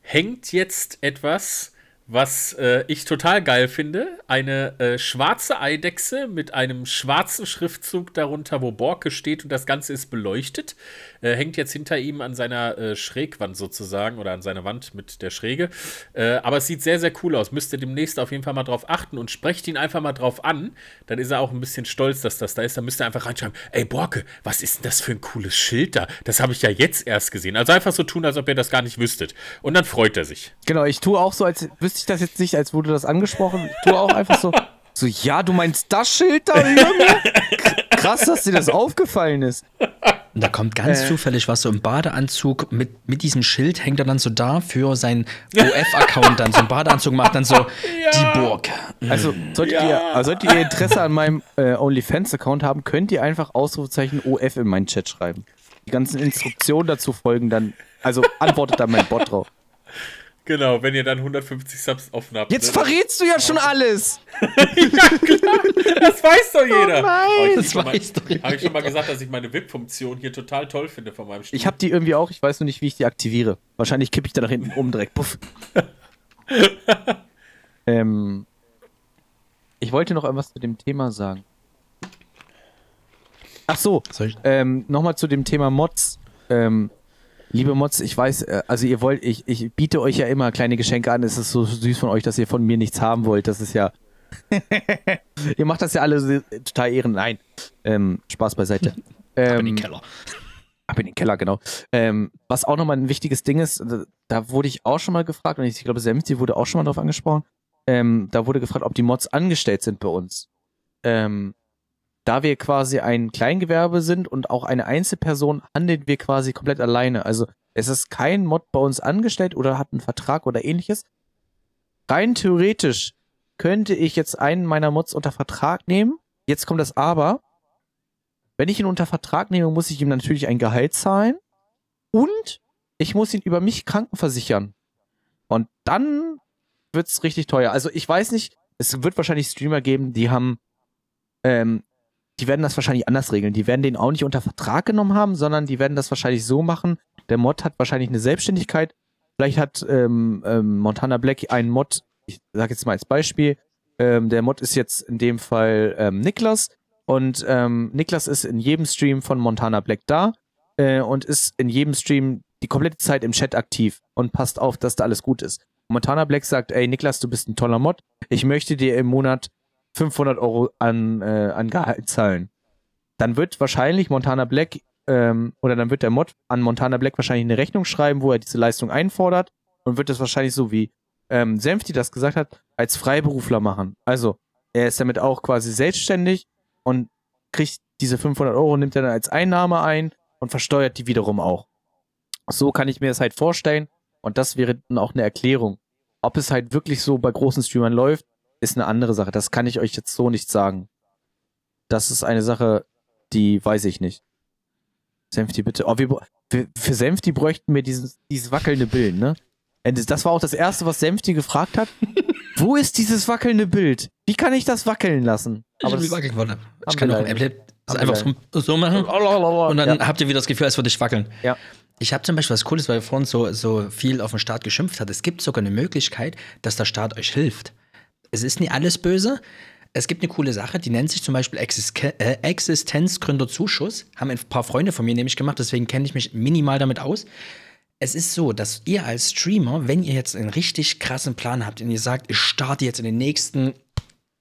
hängt jetzt etwas, was äh, ich total geil finde. Eine äh, schwarze Eidechse mit einem schwarzen Schriftzug darunter, wo Borke steht und das Ganze ist beleuchtet. Äh, hängt jetzt hinter ihm an seiner äh, Schrägwand sozusagen oder an seiner Wand mit der Schräge. Äh, aber es sieht sehr, sehr cool aus. Müsst ihr demnächst auf jeden Fall mal drauf achten und sprecht ihn einfach mal drauf an. Dann ist er auch ein bisschen stolz, dass das da ist. Dann müsst ihr einfach reinschreiben: Ey, Borke, was ist denn das für ein cooles Schild da? Das habe ich ja jetzt erst gesehen. Also einfach so tun, als ob ihr das gar nicht wüsstet. Und dann freut er sich.
Genau, ich tue auch so, als wüsste ich das jetzt nicht, als wurde das angesprochen. Ich tue auch einfach so, so, ja, du meinst das Schild da über mir? Krass, dass dir das aufgefallen ist.
Und da kommt ganz
Äh.
zufällig was so im Badeanzug mit, mit diesem Schild hängt er dann so da für seinen OF-Account dann so einen Badeanzug macht dann so die Burg.
Also, solltet,
Ja.
ihr, also solltet ihr Interesse an meinem äh, OnlyFans-Account haben, könnt ihr einfach Ausrufezeichen OF in meinen Chat schreiben. Die ganzen Instruktionen dazu folgen dann, also antwortet dann mein Bot drauf.
Genau, wenn ihr dann 150 Subs offen habt.
Jetzt
ne?
verrätst du ja schon alles!
Das weiß doch jeder.
nein!
Oh, ich
Das
mal-
weiß doch
Habe ich schon mal gesagt, dass ich meine VIP-Funktion hier total toll finde von meinem Stuhl.
Ich habe die irgendwie auch, ich weiß nur nicht, wie ich die aktiviere. Wahrscheinlich kippe ich da nach hinten um direkt. Puff. ähm, ich wollte noch irgendwas zu dem Thema sagen. Ach so, ähm, nochmal zu dem Thema Mods. Ähm, liebe Mods, ich weiß, äh, also ihr wollt, ich, ich biete euch ja immer kleine Geschenke an. Es ist so süß von euch, dass ihr von mir nichts haben wollt. Das ist ja. ihr macht das ja alle so- total ehren. Nein. Ähm, Spaß beiseite.
in
Ähm,
den Keller.
Ab in den Keller, genau. Ähm, was auch nochmal ein wichtiges Ding ist, da, wurde ich auch schon mal gefragt, und ich glaube, Semti wurde auch schon mal darauf angesprochen, ähm, da wurde gefragt, ob die Mods angestellt sind bei uns. Ähm, da wir quasi ein Kleingewerbe sind und auch eine Einzelperson, handeln wir quasi komplett alleine. Also es ist kein Mod bei uns angestellt oder hat einen Vertrag oder ähnliches. Rein theoretisch könnte ich jetzt einen meiner Mods unter Vertrag nehmen. Jetzt kommt das Aber. Wenn ich ihn unter Vertrag nehme, muss ich ihm natürlich ein Gehalt zahlen und ich muss ihn über mich krankenversichern. Und dann wird's richtig teuer. Also ich weiß nicht, es wird wahrscheinlich Streamer geben, die haben, ähm, die werden das wahrscheinlich anders regeln. Die werden den auch nicht unter Vertrag genommen haben, sondern die werden das wahrscheinlich so machen. Der Mod hat wahrscheinlich eine Selbstständigkeit. Vielleicht hat ähm, ähm, Montana Black einen Mod, ich sage jetzt mal als Beispiel, ähm, der Mod ist jetzt in dem Fall ähm, Niklas und ähm, Niklas ist in jedem Stream von Montana Black da äh, und ist in jedem Stream die komplette Zeit im Chat aktiv und passt auf, dass da alles gut ist. Montana Black sagt, ey Niklas, du bist ein toller Mod, ich möchte dir im Monat 500 Euro an, äh, an Gehalt zahlen. Dann wird wahrscheinlich Montana Black ähm, oder dann wird der Mod an Montana Black wahrscheinlich eine Rechnung schreiben, wo er diese Leistung einfordert und wird das wahrscheinlich so wie ähm, Senfti das gesagt hat, als Freiberufler machen. Also er ist damit auch quasi selbstständig und kriegt diese 500 Euro, nimmt er dann als Einnahme ein und versteuert die wiederum auch. So kann ich mir das halt vorstellen. Und das wäre dann auch eine Erklärung. Ob es halt wirklich so bei großen Streamern läuft, ist eine andere Sache. Das kann ich euch jetzt so nicht sagen. Das ist eine Sache, die weiß ich nicht. Senfti, bitte. Oh, wir, für, Senfti bräuchten wir dieses, dieses wackelnde Bild, ne? Äh, Das das war auch das Erste, was Senfti gefragt hat. Wo ist dieses wackelnde Bild? Wie kann ich das wackeln lassen?
Aber
das,
ich wackeln wollte. Ich kann auch ein Applet
wir
einfach so, so machen. Und dann
ja.
habt ihr wieder das Gefühl, als würde ich wackeln.
Ja.
Ich habe zum Beispiel was Cooles, weil ihr vorhin so, so viel auf den Staat geschimpft hat. Es gibt sogar eine Möglichkeit, dass der Staat euch hilft. Es ist nie alles böse. Es gibt eine coole Sache, die nennt sich zum Beispiel Existenz äh, Existenzgründerzuschuss. Haben ein paar Freunde von mir nämlich gemacht, deswegen kenne ich mich minimal damit aus. Es ist so, dass ihr als Streamer, wenn ihr jetzt einen richtig krassen Plan habt und ihr sagt, ich starte jetzt in den nächsten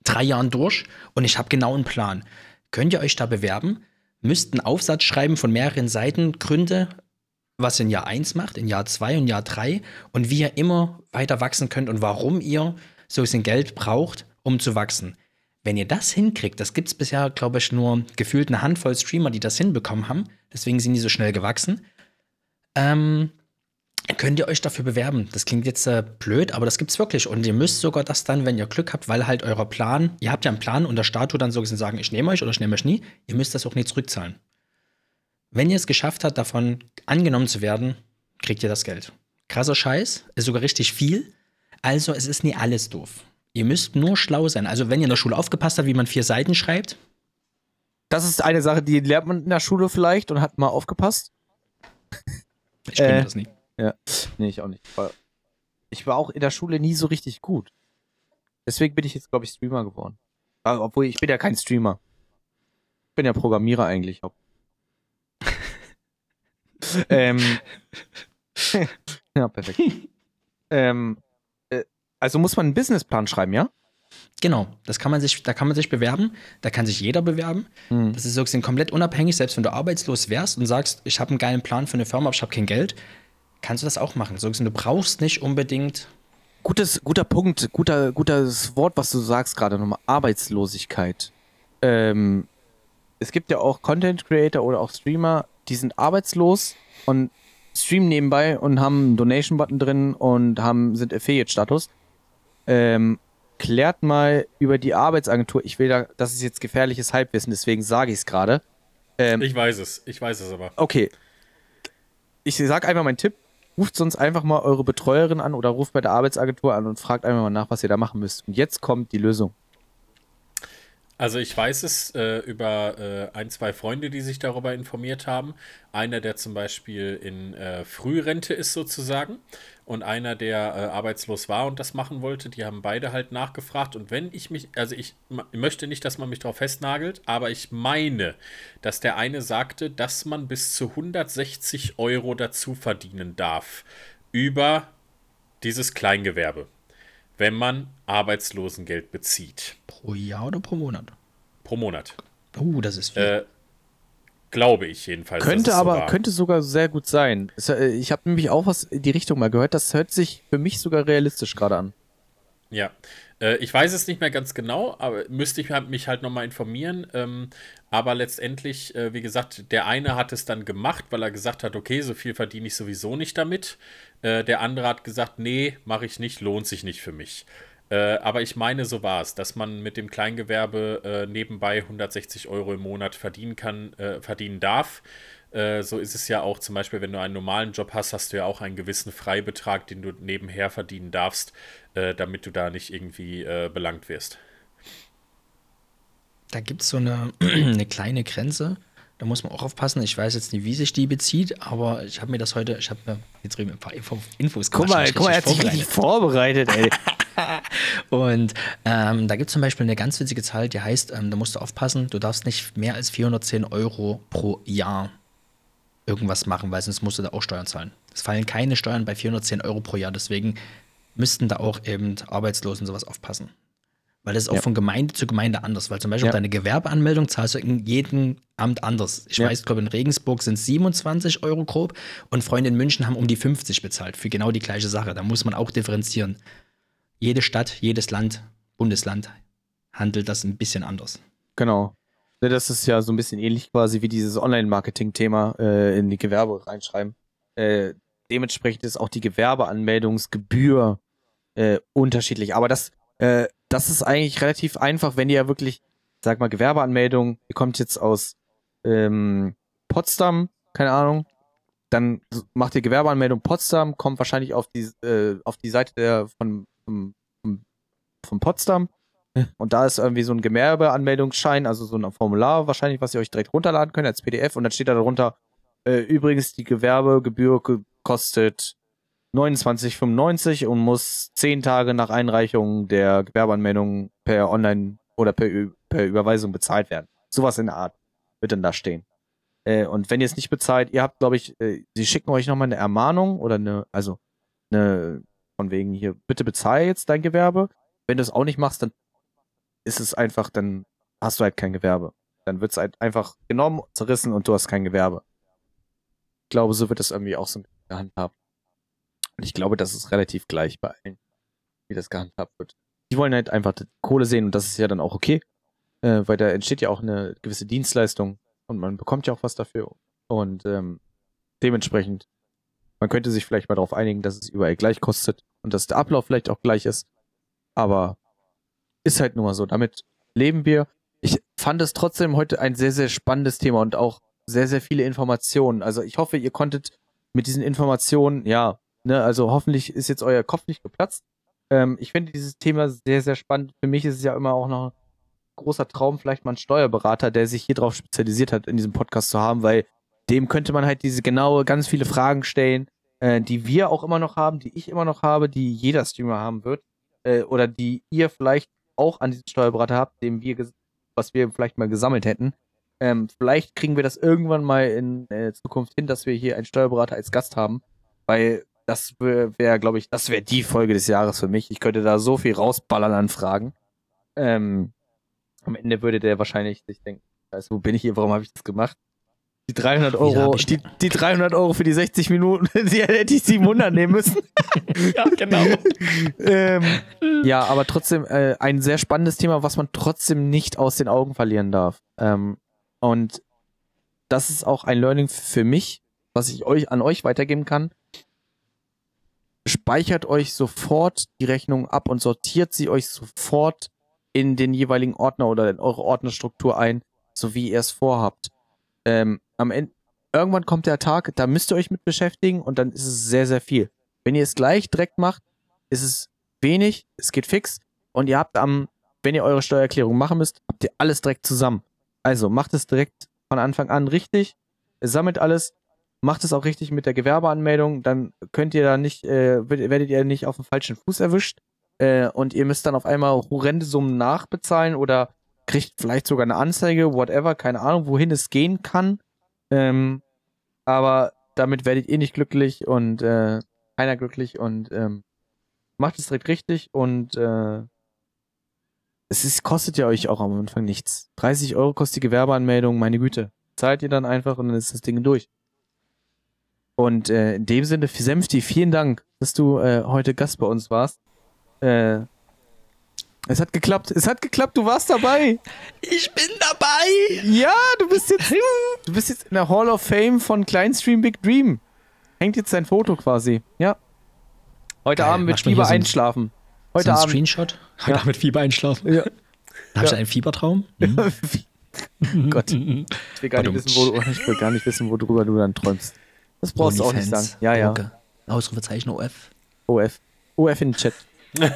drei Jahren durch und ich habe genau einen Plan, könnt ihr euch da bewerben, müsst einen Aufsatz schreiben von mehreren Seiten, Gründe, was ihr in Jahr 1 macht, in Jahr 2 und Jahr 3 und wie ihr immer weiter wachsen könnt und warum ihr so ein bisschen Geld braucht, um zu wachsen. Wenn ihr das hinkriegt, das gibt es bisher, glaube ich, nur gefühlt eine Handvoll Streamer, die das hinbekommen haben, deswegen sind die so schnell gewachsen, ähm, könnt ihr euch dafür bewerben. Das klingt jetzt äh, blöd, aber das gibt's wirklich. Und ihr müsst sogar das dann, wenn ihr Glück habt, weil halt euer Plan, ihr habt ja einen Plan und der Staat tut dann so gesehen sagen, ich nehme euch oder ich nehme euch nie, ihr müsst das auch nie zurückzahlen. Wenn ihr es geschafft habt, davon angenommen zu werden, kriegt ihr das Geld. Krasser Scheiß, ist sogar richtig viel. Also es ist nie alles doof. Ihr müsst nur schlau sein. Also wenn ihr in der Schule aufgepasst habt, wie man vier Seiten schreibt,
Das ist eine Sache, die lernt man in der Schule vielleicht und hat mal aufgepasst.
ich bin
Äh.
das nie.
Nee, ich auch nicht. Ich war auch in der Schule nie so richtig gut. Deswegen bin ich jetzt, glaube ich, Streamer geworden. Obwohl, ich bin ja kein Streamer. Ich bin ja Programmierer eigentlich. ähm, ja, perfekt. ähm, äh, also muss man einen Businessplan schreiben, ja?
Genau, das kann man sich, da kann man sich bewerben, da kann sich jeder bewerben.
Hm.
Das ist sozusagen komplett unabhängig, selbst wenn du arbeitslos wärst und sagst, ich habe einen geilen Plan für eine Firma, aber ich habe kein Geld, kannst du das auch machen. Sozusagen, du brauchst nicht unbedingt.
Gutes, guter Punkt, guter, gutes Wort, was du sagst gerade nochmal. Arbeitslosigkeit. Ähm, es gibt ja auch Content Creator oder auch Streamer, die sind arbeitslos und streamen nebenbei und haben einen Donation-Button drin und haben, sind Affiliate-Status. Ähm, klärt mal über die Arbeitsagentur. Ich will da, das ist jetzt gefährliches Halbwissen, deswegen sage ich es gerade. Ähm,
Ich weiß es, ich weiß es aber.
Okay. Ich sag einfach meinen Tipp. Ruft sonst einfach mal eure Betreuerin an oder ruft bei der Arbeitsagentur an und fragt einfach mal nach, was ihr da machen müsst. Und jetzt kommt die Lösung.
Also ich weiß es äh, über äh, ein, zwei Freunde, die sich darüber informiert haben. Einer, der zum Beispiel in äh, Frührente ist sozusagen und einer, der äh, arbeitslos war und das machen wollte. Die haben beide halt nachgefragt. Und wenn ich mich, also ich möchte nicht, dass man mich darauf festnagelt, aber ich meine, dass der eine sagte, dass man bis zu 160 Euro dazu verdienen darf über dieses Kleingewerbe, wenn man Arbeitslosengeld bezieht.
Pro Jahr oder pro Monat?
Pro Monat.
Uh, das ist viel.
Äh, glaube ich jedenfalls.
könnte aber,
war.
könnte sogar sehr gut sein. Äh, Ich habe nämlich auch was in die Richtung mal gehört. Das hört sich für mich sogar realistisch gerade an.
Ja. Äh, ich weiß es nicht mehr ganz genau, aber müsste ich halt- mich halt nochmal informieren. Aber letztendlich, äh, wie gesagt, der eine hat es dann gemacht, weil er gesagt hat, okay, so viel verdiene ich sowieso nicht damit. Äh, der andere hat gesagt, nee, mache ich nicht, lohnt sich nicht für mich. Äh, aber ich meine, so war es, dass man mit dem Kleingewerbe äh, nebenbei 160 Euro im Monat verdienen kann, äh, verdienen darf. Äh, so ist es ja auch zum Beispiel, wenn du einen normalen Job hast, hast du ja auch einen gewissen Freibetrag, den du nebenher verdienen darfst, damit du da nicht irgendwie belangt wirst.
Da gibt es so eine, eine kleine Grenze. Da muss man auch aufpassen. Ich weiß jetzt nicht, wie sich die bezieht, aber ich habe mir das heute, ich habe mir jetzt drüben ein paar Info, Infos
Guck mal,
gemacht,
guck mal, er hat sich richtig vorbereitet, ey.
Und ähm, da gibt es zum Beispiel eine ganz witzige Zahl, die heißt, ähm, da musst du aufpassen, du darfst nicht mehr als 410 Euro pro Jahr irgendwas machen, weil sonst musst du da auch Steuern zahlen. Es fallen keine Steuern bei 410 Euro pro Jahr, deswegen müssten da auch eben Arbeitslosen sowas aufpassen. Weil das ist auch
Ja.
von Gemeinde zu Gemeinde anders, weil zum Beispiel
Ja.
deine Gewerbeanmeldung zahlst du in jedem Amt anders. Ich
Ja.
weiß, glaube in Regensburg sind es 27 Euro grob und Freunde in München haben um die 50 bezahlt für genau die gleiche Sache. Da muss man auch differenzieren. Jede Stadt, jedes Land, Bundesland handelt das ein bisschen anders.
Genau. Das ist ja so ein bisschen ähnlich quasi wie dieses Online-Marketing-Thema äh, in die Gewerbe reinschreiben. Äh, dementsprechend ist auch die Gewerbeanmeldungsgebühr äh, unterschiedlich. Aber das, äh, das ist eigentlich relativ einfach, wenn ihr wirklich, sag mal, Gewerbeanmeldung, ihr kommt jetzt aus ähm, Potsdam, keine Ahnung, dann macht ihr Gewerbeanmeldung Potsdam, kommt wahrscheinlich auf die, äh, auf die Seite der, von, von, von Potsdam. Und da ist irgendwie so ein Gewerbeanmeldungsschein, also so ein Formular wahrscheinlich, was ihr euch direkt runterladen könnt als PDF. Und dann steht da darunter, äh, übrigens, die Gewerbegebühr kostet 29,95 und muss zehn Tage nach Einreichung der Gewerbeanmeldung per Online oder per, per Überweisung bezahlt werden. Sowas in der Art wird dann da stehen. Äh, und wenn ihr es nicht bezahlt, ihr habt, glaube ich, äh, sie schicken euch nochmal eine Ermahnung oder eine, also eine, von wegen hier, bitte bezahl jetzt dein Gewerbe. Wenn du es auch nicht machst, dann ist es einfach, dann hast du halt kein Gewerbe. Dann wird es halt einfach genommen, zerrissen und du hast kein Gewerbe. Ich glaube, so wird es irgendwie auch so gehandhabt. Und ich glaube, das ist relativ gleich bei allen, wie das gehandhabt wird. Die wollen halt einfach Kohle sehen und das ist ja dann auch okay, äh, weil da entsteht ja auch eine gewisse Dienstleistung und man bekommt ja auch was dafür. Und ähm, dementsprechend, man könnte sich vielleicht mal darauf einigen, dass es überall gleich kostet und dass der Ablauf vielleicht auch gleich ist. Aber ist halt nur mal so. Damit leben wir. Ich fand es trotzdem heute ein sehr, sehr spannendes Thema und auch sehr, sehr viele Informationen. Also ich hoffe, ihr konntet mit diesen Informationen, ja, ne, also hoffentlich ist jetzt euer Kopf nicht geplatzt. Ähm, ich finde dieses Thema sehr, sehr spannend. Für mich ist es ja immer auch noch ein großer Traum, vielleicht mal einen Steuerberater, der sich hier drauf spezialisiert hat, in diesem Podcast zu haben, weil dem könnte man halt diese genaue, ganz viele Fragen stellen, äh, die wir auch immer noch haben, die ich immer noch habe, die jeder Streamer haben wird, äh, oder die ihr vielleicht auch an diesen Steuerberater habt, dem wir, was wir vielleicht mal gesammelt hätten. Ähm, vielleicht kriegen wir das irgendwann mal in äh, Zukunft hin, dass wir hier einen Steuerberater als Gast haben, weil das wäre, wär, glaube ich, das wäre die Folge des Jahres für mich. Ich könnte da so viel rausballern an Fragen. Ähm, am Ende würde der wahrscheinlich sich denken, also, wo bin ich hier, warum habe ich das gemacht? Die 300 Euro, die, die 300 Euro für die 60 Minuten, die hätte ich 700 nehmen müssen.
ja, genau.
ähm, ja, aber trotzdem äh, ein sehr spannendes Thema, was man trotzdem nicht aus den Augen verlieren darf. Ähm, und das ist auch ein Learning für mich, was ich euch an euch weitergeben kann. Speichert euch sofort die Rechnung ab und sortiert sie euch sofort in den jeweiligen Ordner oder in eure Ordnerstruktur ein, so wie ihr es vorhabt. Ähm, am Ende, irgendwann kommt der Tag, da müsst ihr euch mit beschäftigen und dann ist es sehr, sehr viel. Wenn ihr es gleich direkt macht, ist es wenig, es geht fix und ihr habt am, wenn ihr eure Steuererklärung machen müsst, habt ihr alles direkt zusammen. Also macht es direkt von Anfang an richtig, sammelt alles, macht es auch richtig mit der Gewerbeanmeldung, dann könnt ihr da nicht, äh, werdet ihr nicht auf dem falschen Fuß erwischt äh, und ihr müsst dann auf einmal horrende Summen nachbezahlen oder kriegt vielleicht sogar eine Anzeige, whatever, keine Ahnung, wohin es gehen kann. Ähm, aber damit werdet ihr nicht glücklich und äh, keiner glücklich und ähm, macht es direkt richtig und äh, es ist, kostet ja euch auch am Anfang nichts. 30 Euro kostet die Gewerbeanmeldung, meine Güte. Zahlt ihr dann einfach und dann ist das Ding durch. Und äh, in dem Sinne, Senfti, vielen Dank, dass du äh, heute Gast bei uns warst. Äh, es hat geklappt. Es hat geklappt. Du warst dabei.
Ich bin dabei.
Ja, du bist jetzt, du bist jetzt in der Hall of Fame von Kleinstream Big Dream. Hängt jetzt sein Foto quasi. Ja. Heute Geil, Abend mit Fieber so ein, einschlafen.
Heute so ein Abend. Screenshot. Heute ja. Abend mit Fieber einschlafen. Ja. Habe ich ja. einen Fiebertraum?
Hm? Gott. Ich will, gar nicht wissen, wo, ich will gar nicht wissen, worüber du dann träumst. Das brauchst du auch nicht sagen. Ja, ja.
Ausrufezeichen OF.
OF. OF in den Chat
ja.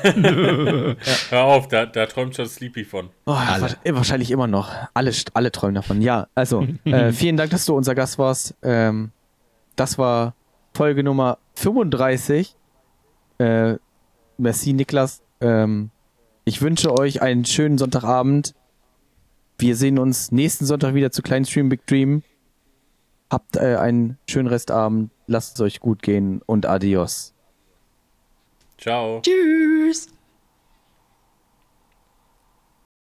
Hör auf, da, da träumt schon Sleepy von.
Oh, wahrscheinlich immer noch. Alle, alle träumen davon. Ja, also äh, vielen Dank, dass du unser Gast warst. Ähm, das war Folge Nummer 35. Äh, merci, Niklas. Ähm, ich wünsche euch einen schönen Sonntagabend. Wir sehen uns nächsten Sonntag wieder zu Klein Stream Big Dream. Habt äh, einen schönen Restabend. Lasst es euch gut gehen und adios.
Ciao.
Tschüss.